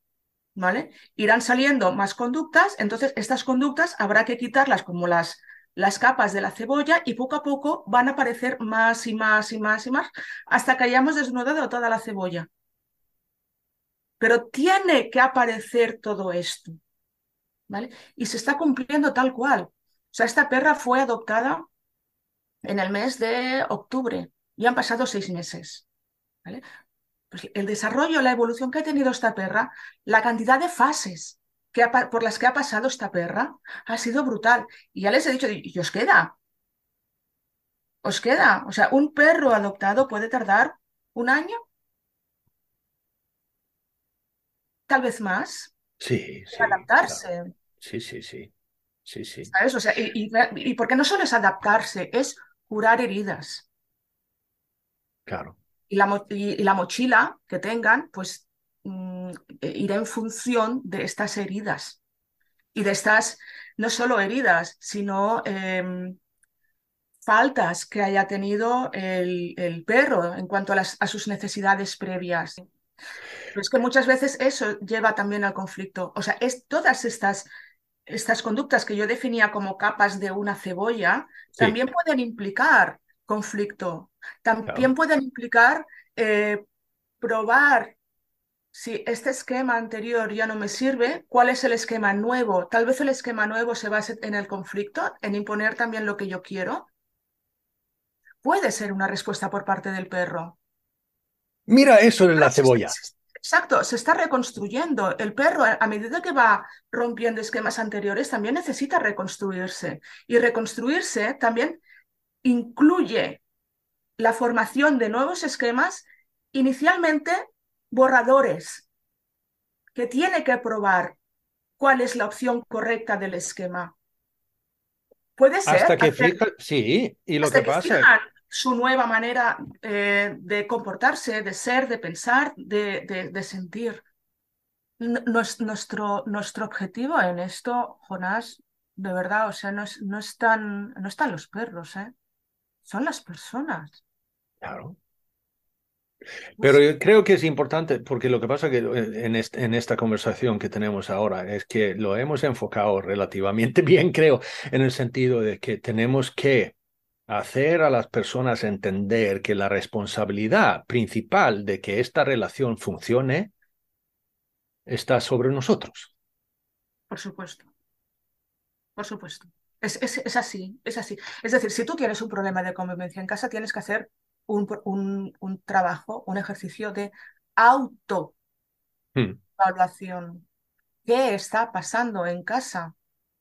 ¿vale? Irán saliendo más conductas, entonces estas conductas habrá que quitarlas como las las capas de la cebolla y poco a poco van a aparecer más y más y más y más hasta que hayamos desnudado toda la cebolla. Pero tiene que aparecer todo esto, ¿vale? Y se está cumpliendo tal cual. O sea, esta perra fue adoptada en el mes de octubre y han pasado seis meses, ¿vale? Pues el desarrollo, la evolución que ha tenido esta perra, la cantidad de fases por las que ha pasado esta perra ha sido brutal. Y ya les he dicho, ¿y os queda? ¿Os queda? O sea, un perro adoptado puede tardar un año, tal vez más, sí, sí, adaptarse. Sí, sí, sí. Sí, sí. ¿Sabes? O sea, y, y, porque no solo es adaptarse, es curar heridas. Claro. Y la, y la mochila que tengan, pues Mm, irá en función de estas heridas y de estas, no solo heridas, sino em, faltas que haya tenido el, el perro en cuanto a, las, a, sus necesidades previas. Pero es que muchas veces eso lleva también al conflicto. O sea, es todas estas, estas conductas que yo definía como capas de una cebolla, también pueden implicar conflicto, también pueden implicar eh, probar si este esquema anterior ya no me sirve, ¿cuál es el esquema nuevo? Tal vez el esquema nuevo se base en el conflicto, en imponer también lo que yo quiero. Puede ser una respuesta por parte del perro. Mira eso en la cebolla. Exacto, se está reconstruyendo. El perro, a medida que va rompiendo esquemas anteriores, también necesita reconstruirse. Y reconstruirse también incluye la formación de nuevos esquemas, inicialmente borradores que tiene que probar cuál es la opción correcta del esquema. Puede ser. Hasta que fija, sí, y lo que, pasa. su nueva manera eh, de comportarse, de ser, de pensar, de, de, sentir. Nuestro, nuestro objetivo en esto, Jonás, de verdad, o sea, no, no, están, no están los perros, ¿eh? son las personas. Claro. Pero yo creo que es importante, porque lo que pasa que eh, en, en, esta conversación que tenemos ahora es que lo hemos enfocado relativamente bien, creo, en el sentido de que tenemos que hacer a las personas entender que la responsabilidad principal de que esta relación funcione está sobre nosotros. Por supuesto. Por supuesto. Es, es, es así, es así. Es decir, si tú tienes un problema de convivencia en casa, tienes que hacer un, un, trabajo, un ejercicio de autoevaluación. Hmm. ¿Qué está pasando en casa?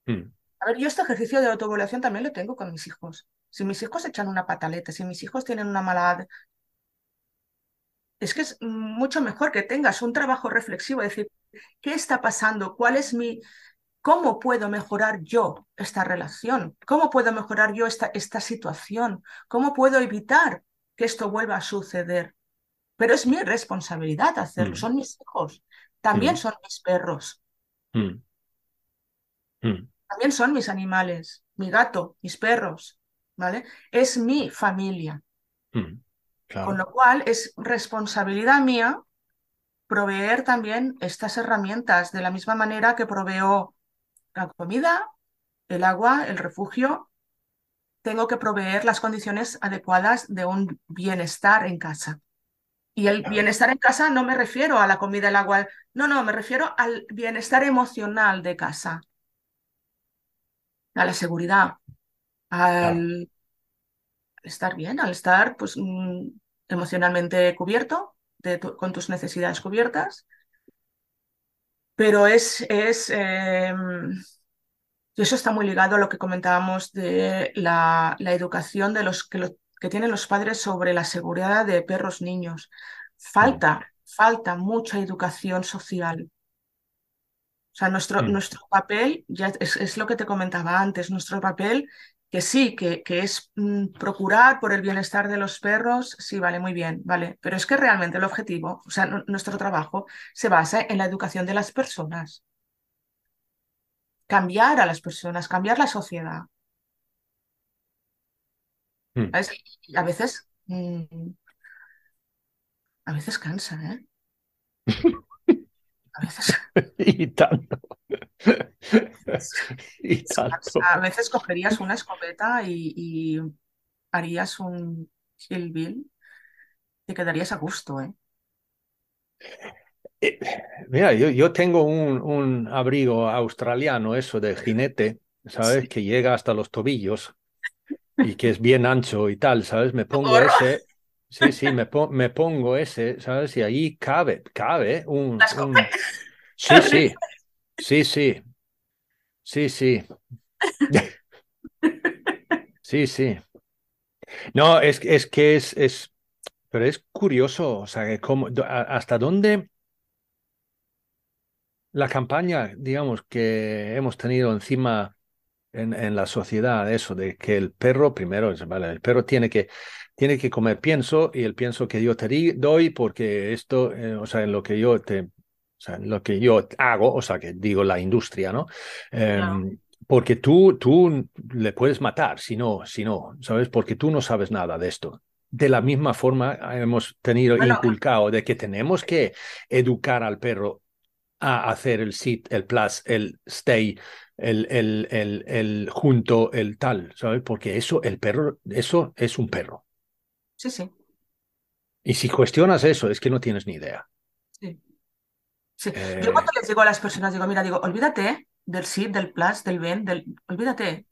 Hmm. A ver, yo este ejercicio de autoevaluación también lo tengo con mis hijos. Si mis hijos echan una pataleta, si mis hijos tienen una mala... Es que es mucho mejor que tengas un trabajo reflexivo, decir, ¿qué está pasando? ¿Cuál es mi... ¿Cómo puedo mejorar yo esta relación? ¿Cómo puedo mejorar yo esta, esta situación? ¿Cómo puedo evitar que esto vuelva a suceder. Pero es mi responsabilidad hacerlo, mm. son mis hijos, también mm. son mis perros, mm. también son mis animales, mi gato, mis perros, ¿vale? Es mi familia. Con lo cual es responsabilidad mía proveer también estas herramientas de la misma manera que proveo la comida, el agua, el refugio tengo que proveer las condiciones adecuadas de un bienestar en casa. Y el bienestar en casa no me refiero a la comida, el agua, no, no, me refiero al bienestar emocional de casa, a la seguridad, al estar bien, al estar pues, mm, emocionalmente cubierto, con tus necesidades cubiertas. Pero es, es em, y eso está muy ligado a lo que comentábamos de la, educación de los que, que, tienen los padres sobre la seguridad de perros niños. Falta, falta mucha educación social. O sea, nuestro, mm. nuestro papel, ya es, lo que te comentaba antes, nuestro papel que sí, que, que es mm, procurar por el bienestar de los perros, sí, vale, muy bien, vale, pero es que realmente el objetivo, o sea, nuestro trabajo se basa en la educación de las personas. Cambiar a las personas, cambiar la sociedad. Hmm. A veces, mm, a veces cansa, ¿eh? A veces. y tanto. y tanto. A veces cogerías una escopeta y, harías un Kill Bill. Te quedarías a gusto, ¿eh? Eh mira, yo, yo tengo un, un, abrigo australiano, eso de jinete, ¿sabes? Que llega hasta los tobillos y que es bien ancho y tal, ¿sabes? Me pongo ese, sí, sí, me, me pongo ese, ¿sabes? Y ahí cabe, cabe un... un... Sí, sí, sí, sí, sí, sí. Sí, sí. No, es, es que es, es, pero es curioso, o sea, cómo, hasta dónde la campaña, digamos, que hemos tenido encima en, en, la sociedad, eso de que el perro, primero, vale, el perro tiene que, tiene que comer pienso y el pienso que yo te doy porque esto, eh, o sea, en lo que yo te, o sea, en lo que yo hago, o sea, que digo la industria, ¿no? Em, porque tú, tú le puedes matar si no, si no, ¿sabes? Porque tú no sabes nada de esto. De la misma forma hemos tenido inculcado de que tenemos que educar al perro a hacer el sit, el plus, el stay, el, el, el, el junto, el tal, ¿sabes? Porque eso, el perro, eso es un perro. Sí, sí. Y si cuestionas eso, es que no tienes ni idea. Sí. sí. Yo cuando les digo a las personas, digo, mira, digo, olvídate del sit, del plus, del ven, del... Olvídate.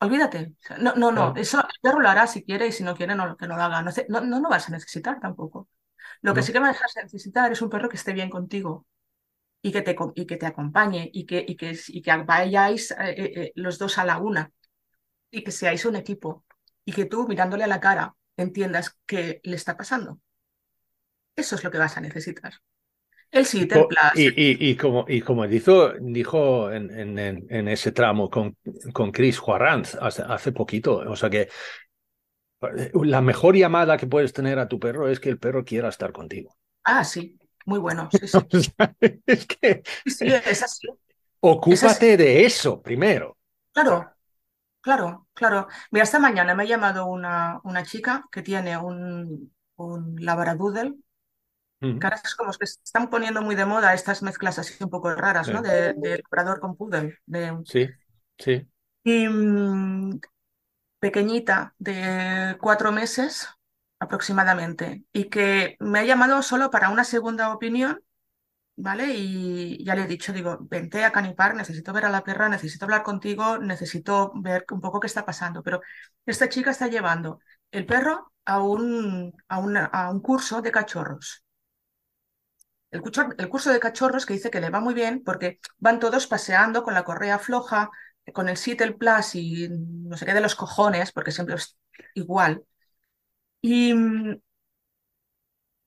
Olvídate. No, no, no. Eso el perro lo hará si quiere y si no quiere, no, que no lo haga. No, no, no, vas a necesitar tampoco. Lo que sí que vas a necesitar es un perro que esté bien contigo, y que te, y que te acompañe y que, y que, y que vayáis eh, eh, eh, los dos a la una y que seáis un equipo y que tú mirándole a la cara entiendas qué le está pasando. Eso es lo que vas a necesitar. El sí, y, y, y, como, y como dijo, dijo en, en, en ese tramo con, con Chris Juarranz hace, hace poquito, o sea que la mejor llamada que puedes tener a tu perro es que el perro quiera estar contigo. Ah, sí, muy bueno. Sí, sí. es que. Sí, es así. Ocúpate de eso primero. Claro, claro, claro. Mira, esta mañana me ha llamado una, una chica que tiene un, un labradoodle. Que ahora es como que se están poniendo muy de moda estas mezclas así un poco raras, ¿no? De, de, labrador con poodle. De... Sí, sí. Y mm, pequeñita, de cuatro meses, aproximadamente, y que me ha llamado solo para una segunda opinión, ¿vale? Y ya le he dicho, digo, vente a Canipar, necesito ver a la perra, necesito hablar contigo, necesito ver un poco qué está pasando. Pero esta chica está llevando el perro a un, a a un curso de cachorros. El curso, el curso de cachorros que dice que le va muy bien porque van todos paseando con la correa floja, con el Sittel Plus y no sé qué de los cojones, porque siempre es igual. Y,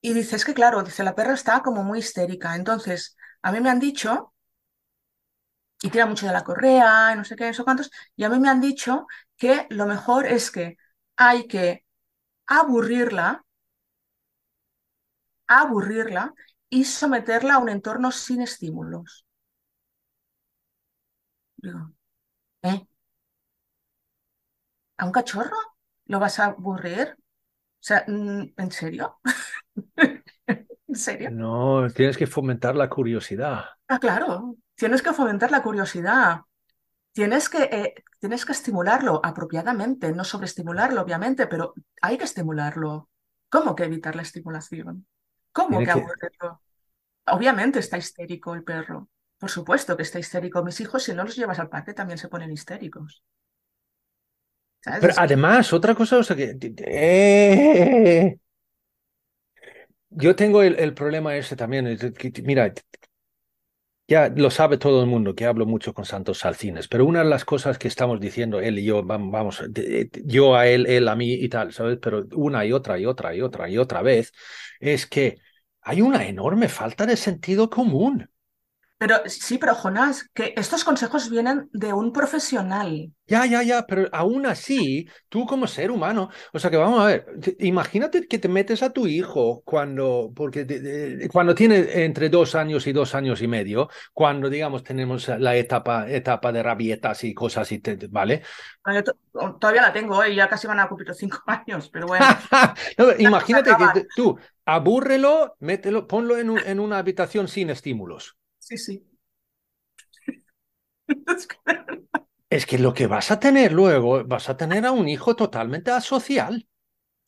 y dice, es que claro, dice, la perra está como muy histérica. Entonces, a mí me han dicho, y tira mucho de la correa, no sé qué, eso cuántos, y a mí me han dicho que lo mejor es que hay que aburrirla, aburrirla y someterla a un entorno sin estímulos. Digo, ¿eh? ¿A un cachorro? ¿Lo vas a aburrir? O sea, mm, ¿en serio? ¿En serio? No, tienes que fomentar la curiosidad. Ah, claro, tienes que fomentar la curiosidad. Tienes que, eh, tienes que estimularlo apropiadamente, no sobreestimularlo, obviamente, pero hay que estimularlo. ¿Cómo que evitar la estimulación? ¿Cómo que, que aburrirlo? Obviamente está histérico el perro. Por supuesto que está histérico. Mis hijos, si no los llevas al parque, también se ponen histéricos. Pero además, otra cosa, o sea, que, eh, yo tengo el, problema ese también. mira, ya lo sabe todo el mundo que hablo mucho con Santos Salcines, pero una de las cosas que estamos diciendo él y yo, vamos, yo a él, él a mí y tal, ¿sabes? Pero una y otra y otra y otra y otra vez es que hay una enorme falta de sentido común. Pero sí, pero Jonás, que estos consejos vienen de un profesional. Ya, ya, ya, pero aún así, tú como ser humano, o sea que vamos a ver, imagínate que te metes a tu hijo cuando, porque cuando tiene entre dos años y dos años y medio, cuando digamos tenemos la etapa, etapa de rabietas y cosas así, ¿vale? todavía la tengo, ¿eh? ya casi van a cumplir cinco años, pero bueno. imagínate que tú abúrrelo, mételo, ponlo en, en una habitación sin estímulos. Sí, sí. es que lo que vas a tener luego, vas a tener a un hijo totalmente asocial.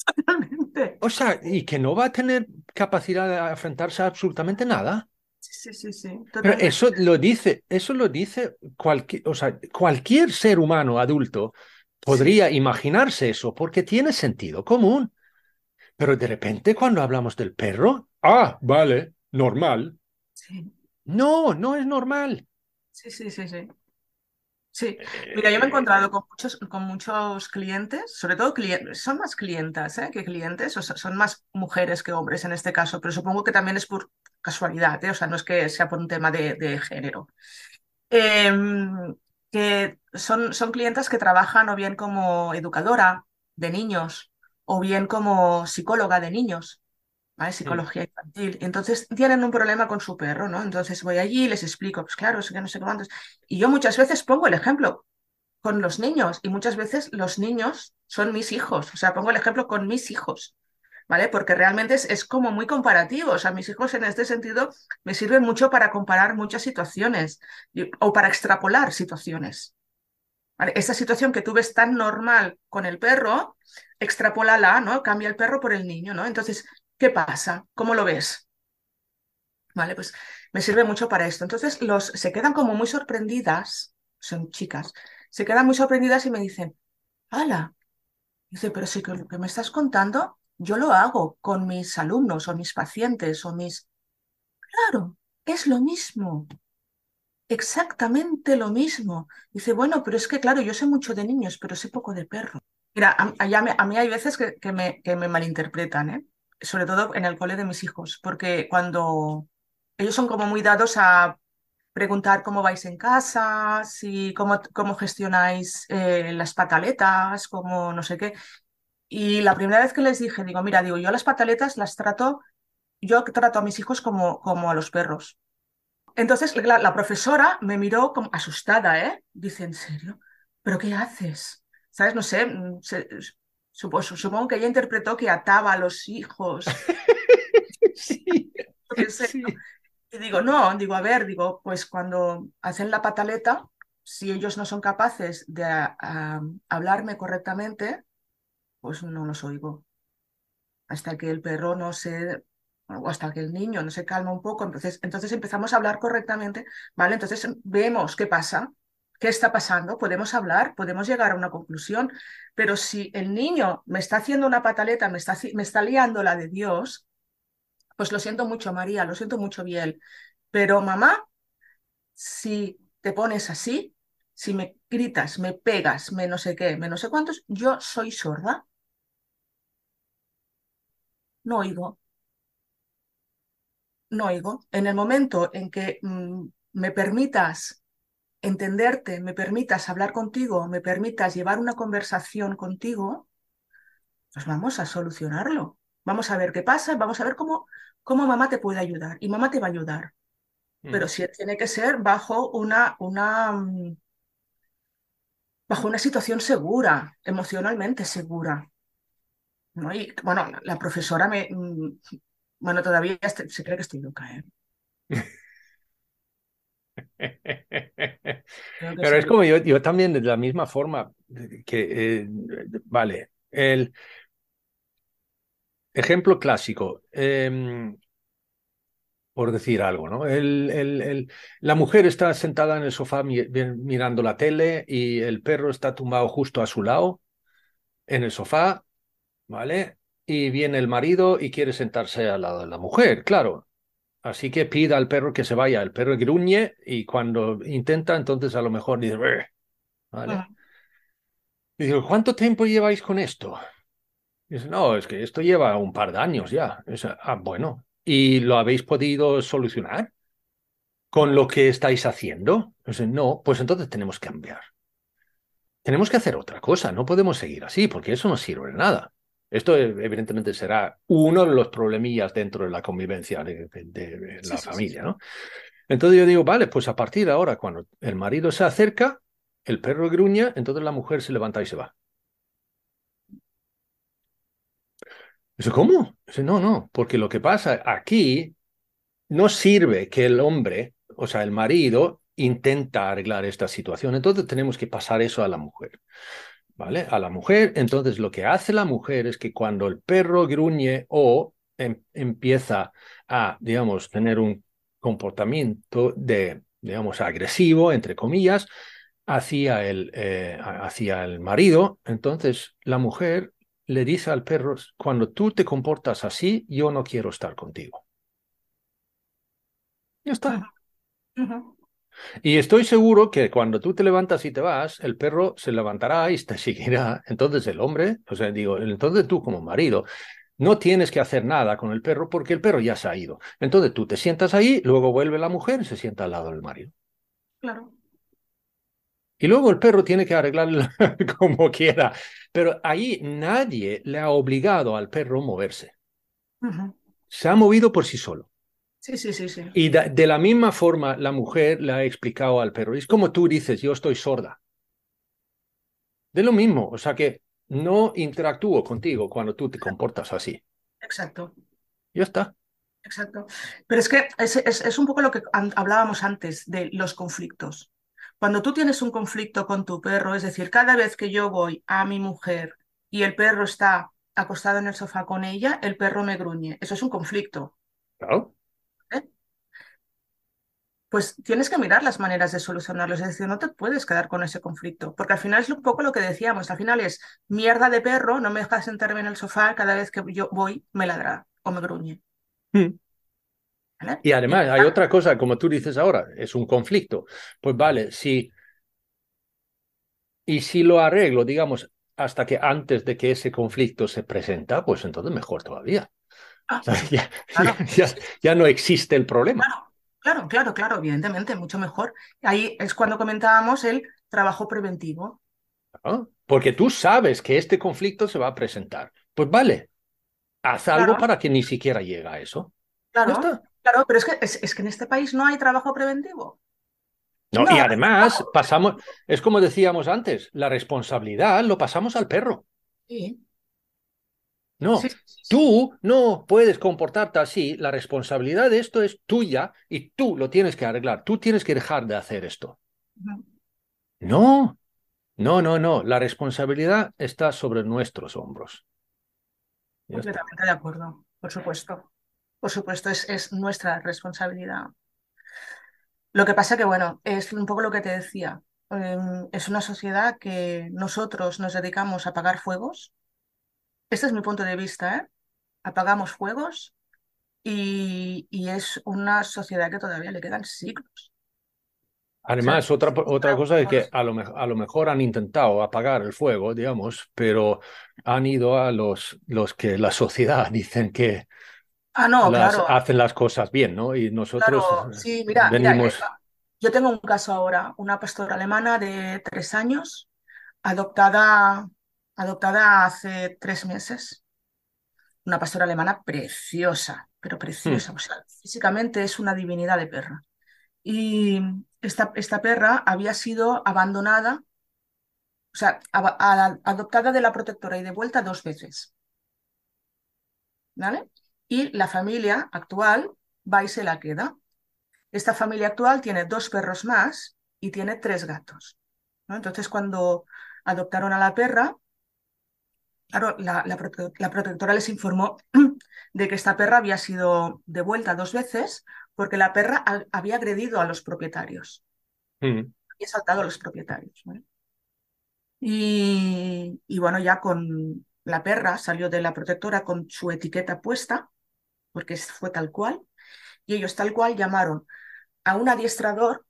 Totalmente. O sea, y que no va a tener capacidad de enfrentarse a absolutamente nada. Sí, sí, sí. Pero eso lo dice, eso lo dice cualquier, o sea, cualquier ser humano adulto podría imaginarse eso porque tiene sentido común. Pero de repente cuando hablamos del perro, ah, vale, normal. Sí. No, no es normal. Sí, sí, sí, sí. Sí, mira, yo me he encontrado con muchos, con muchos clientes, sobre todo clientes, son más clientas ¿eh? que clientes, o sea, son más mujeres que hombres en este caso, pero supongo que también es por casualidad, ¿eh? o sea, no es que sea por un tema de, género. Em, que son, son clientas que trabajan o bien como educadora de niños o bien como psicóloga de niños. Psicología infantil. Entonces tienen un problema con su perro, ¿no? Entonces voy allí y les explico, pues claro, es que no sé cuántos. Y yo muchas veces pongo el ejemplo con los niños y muchas veces los niños son mis hijos, o sea, pongo el ejemplo con mis hijos, ¿vale? Porque realmente es, es como muy comparativo, o sea, mis hijos en este sentido me sirven mucho para comparar muchas situaciones o para extrapolar situaciones. ¿Vale? Esa situación que tú ves tan normal con el perro, extrapólala, ¿no? Cambia el perro por el niño, ¿no? Entonces, ¿Qué pasa? ¿Cómo lo ves? Vale, pues me sirve mucho para esto. Entonces, los se quedan como muy sorprendidas, son chicas, se quedan muy sorprendidas y me dicen, ¡Hala! Dice, pero que lo que me estás contando, yo lo hago con mis alumnos o mis pacientes o mis. Claro, es lo mismo. Exactamente lo mismo. Dice, bueno, pero es que, claro, yo sé mucho de niños, pero sé poco de perros. Mira, a, mí hay veces que, me, que me malinterpretan, ¿eh? Sobre todo en el cole de mis hijos, porque cuando ellos son como muy dados a preguntar cómo vais en casa, si, cómo, cómo gestionáis eh, las pataletas, cómo no sé qué. Y la primera vez que les dije, digo, mira, digo, yo las pataletas las trato, yo trato a mis hijos como, como a los perros. Entonces la, profesora me miró como asustada, ¿eh? Dice, ¿en serio? ¿Pero qué haces? ¿Sabes? No sé, mm, Supongo, que ella interpretó que ataba a los hijos. sí, Y digo, no, digo, a ver, digo, pues cuando hacen la pataleta, si ellos no son capaces de hablarme correctamente, pues no los oigo. Hasta que el perro no se, o hasta que el niño no se calma un poco, entonces, entonces empezamos a hablar correctamente, ¿vale? Entonces vemos qué pasa, ¿Qué está pasando? Podemos hablar, podemos llegar a una conclusión, pero si el niño me está haciendo una pataleta, me está, me está liando la de Dios, pues lo siento mucho, María, lo siento mucho, Biel. Pero mamá, si te pones así, si me gritas, me pegas, me no sé qué, me no sé cuántos, yo soy sorda. No oigo. No oigo. En el momento en que mm, me permitas entenderte, me permitas hablar contigo, me permitas llevar una conversación contigo, pues vamos a solucionarlo. Vamos a ver qué pasa, vamos a ver cómo, cómo mamá te puede ayudar y mamá te va a ayudar. Pero mm. si tiene que ser bajo una, una, bajo una situación segura, emocionalmente segura. ¿no? Y bueno, la profesora me, mm, bueno, todavía se cree que estoy loca, ¿eh? Pero es como yo, yo también de la misma forma que, eh, vale, el ejemplo clásico, em, por decir algo, ¿no? El, el, la mujer está sentada en el sofá mirando la tele y el perro está tumbado justo a su lado en el sofá, ¿vale? Y viene el marido y quiere sentarse al lado de la mujer, claro. Así que pida al perro que se vaya. El perro gruñe y cuando intenta, entonces a lo mejor dice, ¿vale? Y digo, ¿cuánto tiempo lleváis con esto? dice, no, es que esto lleva un par de años ya. ah, bueno. ¿Y lo habéis podido solucionar? con lo que estáis haciendo? No, pues entonces tenemos que cambiar. Tenemos que hacer otra cosa, no podemos seguir así, porque eso no sirve de nada. Esto evidentemente será uno de los problemillas dentro de la convivencia de, la familia, ¿no? Entonces yo digo, vale, pues a partir de ahora, cuando el marido se acerca, el perro gruña, entonces la mujer se levanta y se va. Dice, ¿cómo? Dice, no, no, porque lo que pasa aquí no sirve que el hombre, o sea, el marido, intenta arreglar esta situación. Entonces tenemos que pasar eso a la mujer. ¿Vale? A la mujer. Entonces lo que hace la mujer es que cuando el perro gruñe o em, empieza a, digamos, tener un comportamiento de, digamos, agresivo, entre comillas, hacia el, eh, hacia el marido, entonces la mujer le dice al perro, cuando tú te comportas así, yo no quiero estar contigo. Ya está. Y estoy seguro que cuando tú te levantas y te vas, el perro se levantará y te seguirá. Entonces el hombre, o sea, digo, entonces tú como marido, no tienes que hacer nada con el perro porque el perro ya se ha ido. Entonces tú te sientas ahí, luego vuelve la mujer y se sienta al lado del marido. Claro. Y luego el perro tiene que arreglarlo como quiera. Pero ahí nadie le ha obligado al perro a moverse. Se ha movido por sí solo. Sí, sí, sí, sí. Y de, la misma forma la mujer le ha explicado al perro. Es como tú dices, yo estoy sorda. De lo mismo, o sea que no interactúo contigo cuando tú te comportas así. Exacto. Ya está. Exacto. Pero es que es, es, un poco lo que hablábamos antes de los conflictos. Cuando tú tienes un conflicto con tu perro, es decir, cada vez que yo voy a mi mujer y el perro está acostado en el sofá con ella, el perro me gruñe. Eso es un conflicto. Claro pues tienes que mirar las maneras de solucionarlo. Es decir, no te puedes quedar con ese conflicto, porque al final es un poco lo que decíamos. Al final es mierda de perro, no me dejas sentarme en el sofá cada vez que yo voy, me ladra o me gruñe. Hmm. Y además hay otra cosa, como tú dices ahora, es un conflicto. Pues vale, si... Y si lo arreglo, digamos, hasta que antes de que ese conflicto se presenta, pues entonces mejor todavía. Ah, ya, no existe el problema. Claro, claro, claro, evidentemente, mucho mejor. Ahí es cuando comentábamos el trabajo preventivo. porque tú sabes que este conflicto se va a presentar. Pues vale, haz algo para que ni siquiera llegue a eso. Claro, claro, pero es que, es, que en este país no hay trabajo preventivo. No, y además pasamos, es como decíamos antes, la responsabilidad lo pasamos al perro. Sí. No, tú no puedes comportarte así. La responsabilidad de esto es tuya y tú lo tienes que arreglar. Tú tienes que dejar de hacer esto. No, no, no, no. La responsabilidad está sobre nuestros hombros. Completamente de acuerdo, por supuesto. Por supuesto, es, es nuestra responsabilidad. Lo que pasa que, bueno, es un poco lo que te decía. Em, es una sociedad que nosotros nos dedicamos a apagar fuegos este es mi punto de vista, ¿eh? Apagamos fuegos y, es una sociedad que todavía le quedan siglos. Además, otra, otra cosa es que a lo, a lo, mejor han intentado apagar el fuego, digamos, pero han ido a los, los que la sociedad dicen que ah, no, hacen las cosas bien, ¿no? Y nosotros sí, mira, venimos... yo tengo un caso ahora, una pastora alemana de tres años, adoptada adoptada hace tres meses. Una pastora alemana preciosa, pero preciosa. Hmm. O sea, físicamente es una divinidad de perra. Y esta, esta perra había sido abandonada, o sea, adoptada de la protectora y devuelta dos veces. ¿Vale? Y la familia actual va y se la queda. Esta familia actual tiene dos perros más y tiene tres gatos. ¿no? Entonces, cuando adoptaron a la perra, Claro, la, protectora les informó de que esta perra había sido devuelta dos veces porque la perra había agredido a los propietarios. Mm. Había saltado a los propietarios. Y, bueno, ya con la perra salió de la protectora con su etiqueta puesta, porque fue tal cual, y ellos tal cual llamaron a un adiestrador,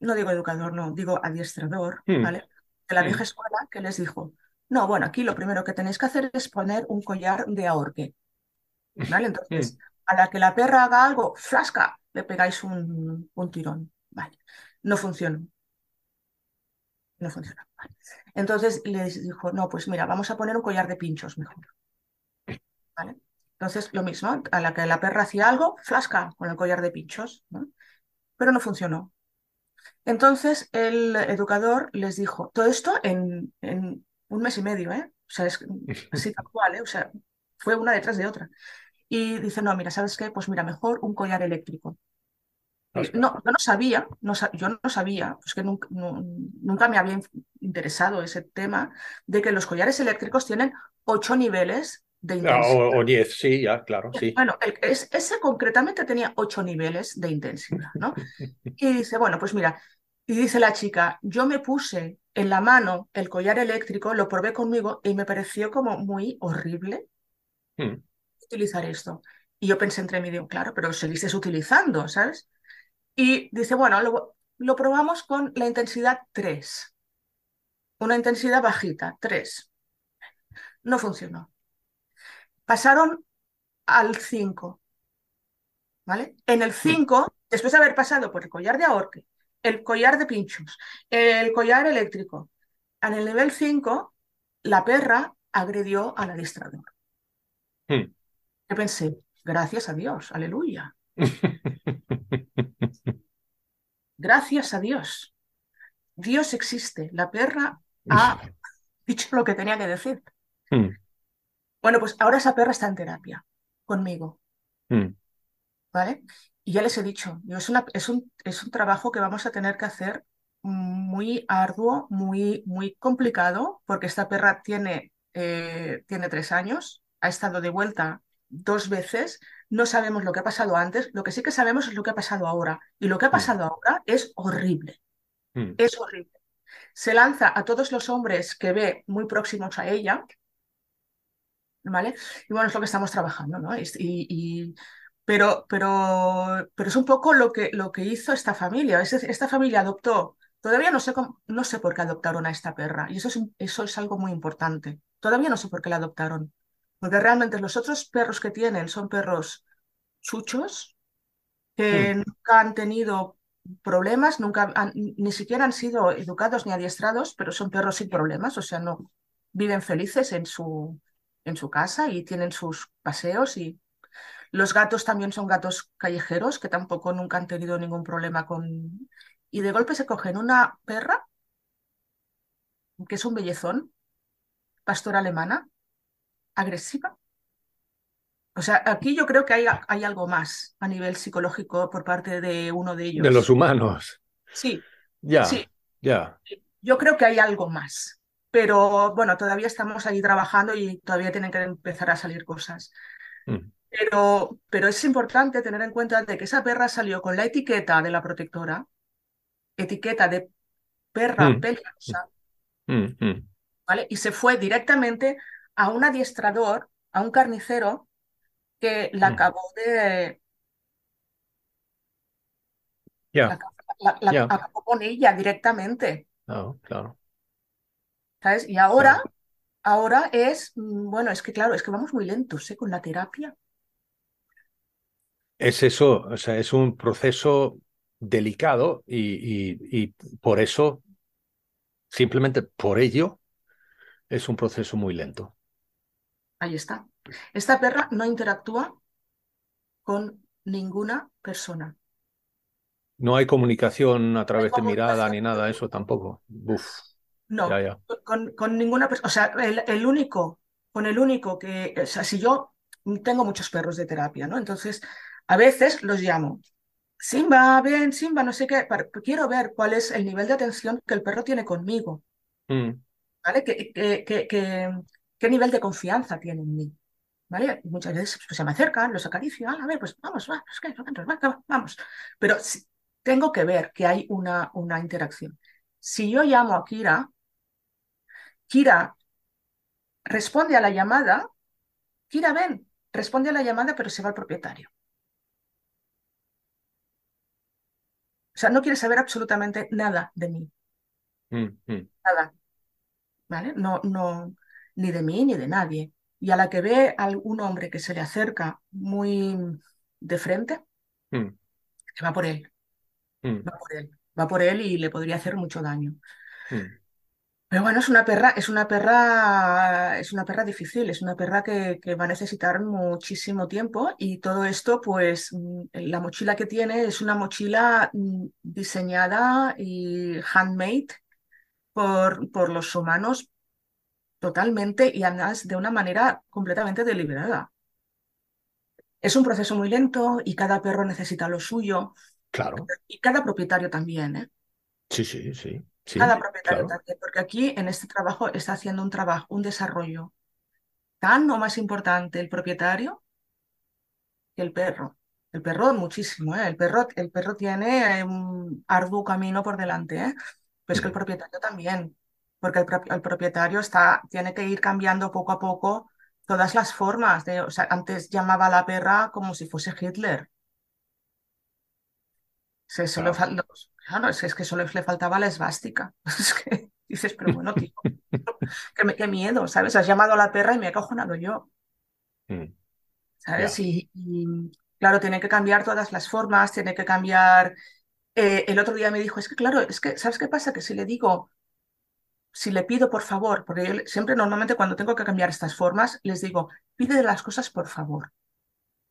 no digo educador, no, digo adiestrador, mm. ¿vale? De la vieja escuela, que les dijo, no, bueno, aquí lo primero que tenéis que hacer es poner un collar de ahorque. ¿Vale? Entonces, a la que la perra haga algo, flasca, le pegáis un, un tirón. Vale. No funcionó. No funcionó. Vale. Entonces les dijo, no, pues mira, vamos a poner un collar de pinchos mejor. ¿Vale? Entonces, lo mismo, a la que la perra hacía algo, flasca con el collar de pinchos, ¿no? pero no funcionó. Entonces, el educador les dijo, todo esto en, en un mes y medio, ¿eh? O sea, es así tal cual, ¿eh? O sea, fue una detrás de otra. Y dice, no, mira, ¿sabes qué? Pues mira, mejor un collar eléctrico. No, yo no sabía, no, yo no sabía, pues que nunca, nunca, me había interesado ese tema de que los collares eléctricos tienen ocho niveles de intensidad. O, diez, sí, ya, claro, sí. Bueno, ese concretamente tenía ocho niveles de intensidad, ¿no? Y dice, bueno, pues mira, y dice la chica, yo me puse en la mano el collar eléctrico, lo probé conmigo y me pareció como muy horrible hmm. utilizar esto. Y yo pensé entre mí, digo, claro, pero seguiste utilizando, ¿sabes? Y dice, bueno, lo, lo probamos con la intensidad 3. Una intensidad bajita, 3. No funcionó. Pasaron al 5. ¿Vale? En el 5, después de haber pasado por el collar de ahorque, el collar de pinchos, el collar eléctrico, en el nivel 5, la perra agredió al adestrador. Hmm. Yo pensé, gracias a Dios, aleluya. Gracias a Dios. Dios existe. La perra ha dicho lo que tenía que decir. Hmm. Bueno, pues ahora esa perra está en terapia conmigo. Hmm. ¿Vale? Y ya les he dicho, es, una, es, un, es un trabajo que vamos a tener que hacer muy arduo, muy, muy complicado, porque esta perra tiene, eh, tiene tres años, ha estado de vuelta dos veces, no sabemos lo que ha pasado antes, lo que sí que sabemos es lo que ha pasado ahora. Y lo que ha mm. pasado ahora es horrible. Mm. Es horrible. Se lanza a todos los hombres que ve muy próximos a ella, ¿vale? Y bueno, es lo que estamos trabajando, ¿no? Y, pero, pero, pero es un poco lo que, lo que hizo esta familia. esta familia adoptó, todavía no sé, no sé por qué adoptaron a esta perra, y eso es, eso es algo muy importante. Todavía no sé por qué la adoptaron. Porque realmente los otros perros que tienen son perros chuchos, que nunca han tenido problemas, nunca ni siquiera han sido educados ni adiestrados, pero son perros sin problemas, o sea, no viven felices en su, en su casa y tienen sus paseos y los gatos también son gatos callejeros que tampoco nunca han tenido ningún problema con y de golpe se cogen una perra que es un bellezón, pastora alemana, agresiva. O sea, aquí yo creo que hay, hay algo más a nivel psicológico por parte de uno de ellos. De los humanos. Sí. Ya. Sí. Ya. Yo creo que hay algo más. Pero bueno, todavía estamos ahí trabajando y todavía tienen que empezar a salir cosas. Mm. Pero, pero es importante tener en cuenta de que esa perra salió con la etiqueta de la protectora, etiqueta de perra mm. peligrosa, mm, ¿vale? Y se fue directamente a un adiestrador, a un carnicero, que la mm. acabó de... Ya. La, acabó con ella directamente. Oh, claro. ¿Sabes? Y ahora, ahora es, mm, bueno, es que claro, es que vamos muy lentos ¿eh? con la terapia. Es eso, o sea, es un proceso delicado y, y por eso, simplemente por ello, es un proceso muy lento. Ahí está. Esta perra no interactúa con ninguna persona. No hay comunicación a través de mirada ni nada, eso tampoco. No, Con, ninguna persona. O sea, el, único, con el único que. O sea, si yo tengo muchos perros de terapia, ¿no? Entonces, a veces los llamo. Simba, ven, Simba, no sé qué. quiero ver cuál es el nivel de atención que el perro tiene conmigo. Mm. ¿Vale? que, qué nivel de confianza tiene en mí. ¿Vale? Muchas veces pues, se me acercan, los acaricio, ah, a ver, pues vamos, vamos. Pero tengo que ver que hay una, una interacción. Si yo llamo a Kira, Kira responde a la llamada, Kira ven, responde a la llamada, pero se va al propietario. O sea, no quiere saber absolutamente nada de mí. Mm, mm. Nada. ¿Vale? No, no, ni de mí ni de nadie. Y a la que ve a un hombre que se le acerca muy de frente, mm. que va por él. Mm, Va por él. Va por él y le podría hacer mucho daño. Pero bueno, es una perra, es una perra, es una perra difícil, es una perra que, que va a necesitar muchísimo tiempo y todo esto, pues mm, la mochila que tiene es una mochila mm, diseñada y handmade por, por los humanos totalmente y además de una manera completamente deliberada. Es un proceso muy lento y cada perro necesita lo suyo Claro. y cada propietario también, ¿eh? Sí, sí, sí. Sí, Cada propietario claro. también, porque aquí en este trabajo está haciendo un trabajo, un desarrollo tan o más importante el propietario que el perro. El perro muchísimo, ¿eh? El perro, el perro tiene eh, un arduo camino por delante, ¿eh? Pero es que el propietario también, porque el, pro- el propietario está, tiene que ir cambiando poco a poco todas las formas. De, o sea, antes llamaba a la perra como si fuese Hitler. Se, Claro. los- claro, es, es que solo le faltaba la esvástica. Es que dices, pero bueno, tío, qué, me- qué miedo, ¿sabes? Has llamado a la perra y me he acojonado yo. Mm, ¿sabes? Y, y, claro, tiene que cambiar todas las formas, tiene que cambiar. eh, el otro día me dijo, es que claro, es que, ¿sabes qué pasa? Que si le digo, si le pido por favor, porque yo siempre normalmente cuando tengo que cambiar estas formas, les digo, pide las cosas por favor,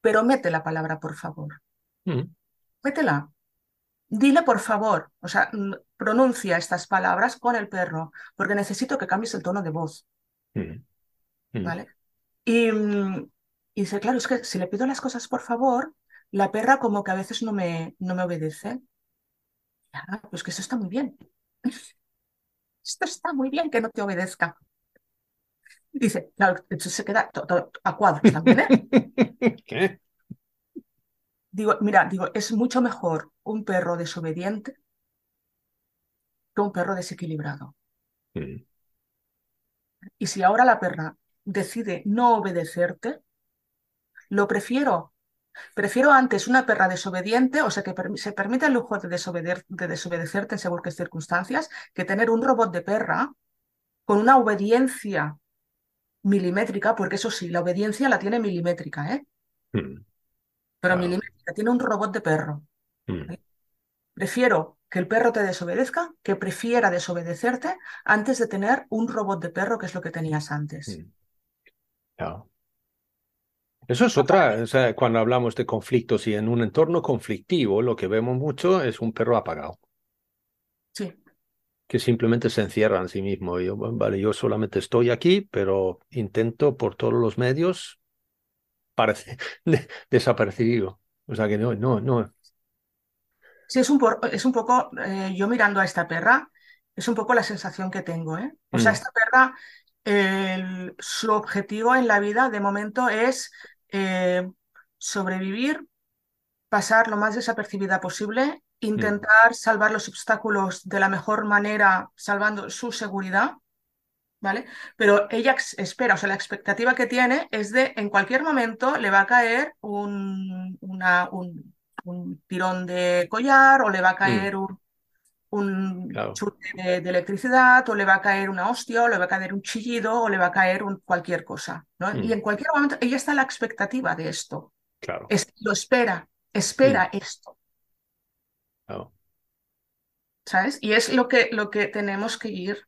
pero mete la palabra por favor, Mm, métela. Dile por favor, o sea, pronuncia estas palabras con el perro, porque necesito que cambies el tono de voz, mm. ¿vale? Y, mm, y dice, claro, es que si le pido las cosas por favor, la perra como que a veces no me, no me obedece. Ah, pues que eso está muy bien. Esto está muy bien que no te obedezca. Dice, claro, se queda to- to- a cuadros también, ¿eh? ¿Qué? Digo, mira, digo, es mucho mejor un perro desobediente que un perro desequilibrado. Y si ahora la perra decide no obedecerte, lo prefiero. Prefiero antes una perra desobediente, o sea, que se permite el lujo de, de desobedecerte en según qué circunstancias, que tener un robot de perra con una obediencia milimétrica, porque eso sí, la obediencia la tiene milimétrica, ¿eh? mm, Pero Claro. milimétrica, tiene un robot de perro. mm. Prefiero que el perro te desobedezca, que prefiera desobedecerte antes de tener un robot de perro, que es lo que tenías antes. Mm. Eso es otra, o sea, cuando hablamos de conflictos y en un entorno conflictivo, lo que vemos mucho es un perro apagado, Sí, que simplemente se encierra en sí mismo. Yo, vale, yo solamente estoy aquí, pero intento por todos los medios parece de- desapercibido. O sea que no, no, no. sí, es un, por- es un poco, eh, yo mirando a esta perra, es un poco la sensación que tengo, ¿eh? O sea, Mm. esta perra, el- su objetivo en la vida de momento es eh, sobrevivir, pasar lo más desapercibida posible, intentar salvar los obstáculos de la mejor manera, salvando su seguridad, ¿vale? Pero ella espera, o sea, la expectativa que tiene es de en cualquier momento le va a caer un, una- un, un tirón de collar o le va a caer un, un Claro. chute de, de electricidad o le va a caer una hostia o le va a caer un chillido o le va a caer un, cualquier cosa, ¿no? Mm. Y en cualquier momento ella está a la expectativa de esto, Claro, es, lo espera, espera esto, claro. ¿sabes? Y es lo que, lo que tenemos que ir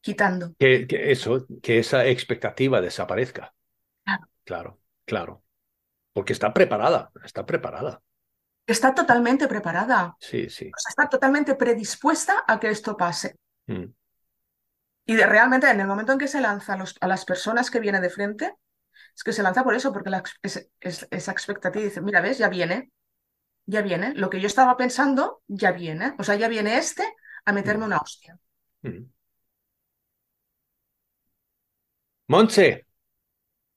quitando. Que, que eso, que esa expectativa desaparezca. Claro. Claro, claro. Porque está preparada, está preparada. Está totalmente preparada, Sí, sí. o sea, está totalmente predispuesta a que esto pase. Mm, Y de, realmente en el momento en que se lanza a, los- a las personas que viene de frente, es que se lanza por eso, porque la ex- es- es- esa expectativa dice, mira, ves, ya viene, ya viene, lo que yo estaba pensando, ya viene, o sea, ya viene este a meterme Mm. una hostia. mm.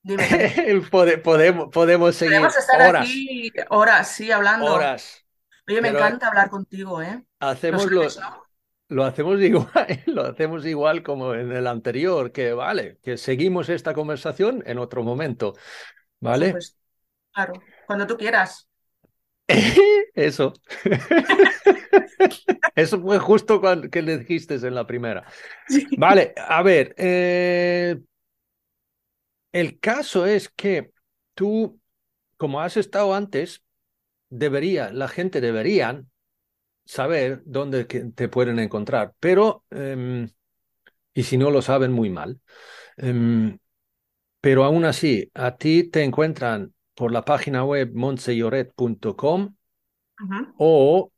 Pode- podemos, podemos seguir podemos estar horas, aquí horas, sí, hablando. horas. Oye, me pero- encanta hablar contigo, ¿eh? Hacemos lo, sabes, ¿no? lo hacemos igual, lo hacemos igual como en el anterior, que vale, que seguimos esta conversación en otro momento, ¿vale? Pues, claro, cuando tú quieras. Eso. Eso fue justo cuando que le dijiste en la primera. Vale, a ver, eh, el caso es que tú, como has estado antes debería, la gente deberían saber dónde te pueden encontrar, pero, em, y si no lo saben, muy mal. Em, pero aún así, a ti te encuentran por la página web montseyoret.com o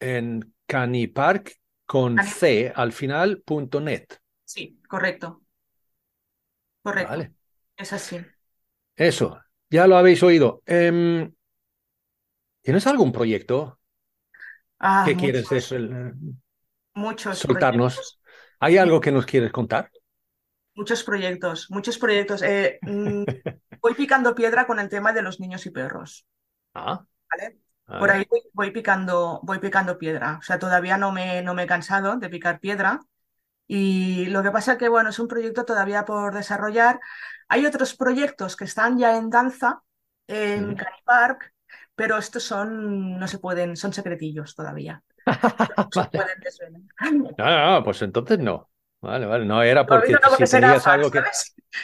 en canipark con C al final punto net. Sí, correcto. Correcto. Vale. Es así. Eso, ya lo habéis oído. Em, ¿Tienes algún proyecto ah, que quieres muchos soltarnos? ¿Hay algo que nos quieres contar? Muchos proyectos, muchos proyectos. Eh, mm, voy picando piedra con el tema de los niños y perros. Ah. ¿Vale? Por ahí voy, picando, voy picando piedra. O sea, todavía no me, no me he cansado de picar piedra. Y lo que pasa es que, bueno, es un proyecto todavía por desarrollar. Hay otros proyectos que están ya en danza en mm. Park, pero estos son, no se pueden, son secretillos todavía. No se pueden desvelar. No, no, pues entonces no. Vale, vale, no era porque, si algo que...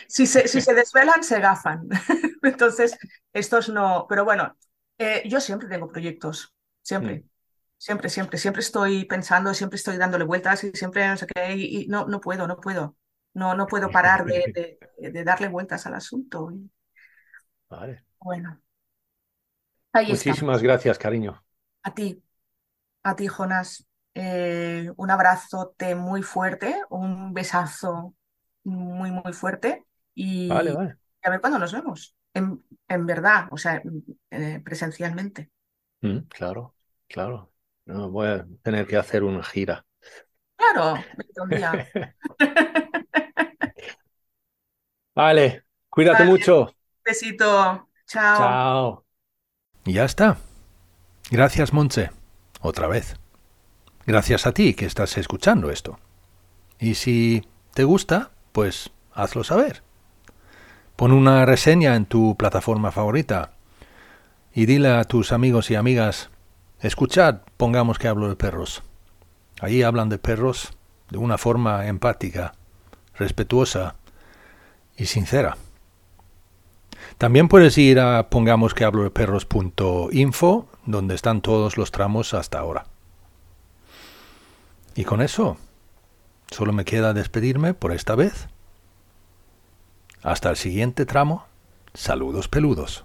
Si se, si se desvelan, se gafan. Entonces, estos no, pero bueno, eh, yo siempre tengo proyectos, siempre. Mm. Siempre, siempre, siempre estoy pensando, siempre estoy dándole vueltas y siempre no sé qué, y, no, no puedo, no puedo. No, no puedo parar de, de, darle vueltas al asunto. Vale. Bueno. Muchísimas gracias, cariño. A ti, a ti, Jonas. Eh, un abrazote muy fuerte, un besazo muy, muy fuerte y vale, vale. a ver cuándo nos vemos, en, en verdad, o sea, eh, presencialmente. Mm, claro, claro. No, voy a tener que hacer una gira. Claro, un día. vale, cuídate mucho. Besito. Chao. Chao. Y ya está. Gracias, Montse. Otra vez. Gracias a ti que estás escuchando esto. Y si te gusta, pues hazlo saber. Pon una reseña en tu plataforma favorita y dile a tus amigos y amigas, escuchad, pongamos que hablo de perros. Allí hablan de perros de una forma empática, respetuosa y sincera. También puedes ir a pongamos que hablo de perros.info, donde están todos los tramos hasta ahora. Y con eso, solo me queda despedirme por esta vez. Hasta el siguiente tramo. Saludos peludos.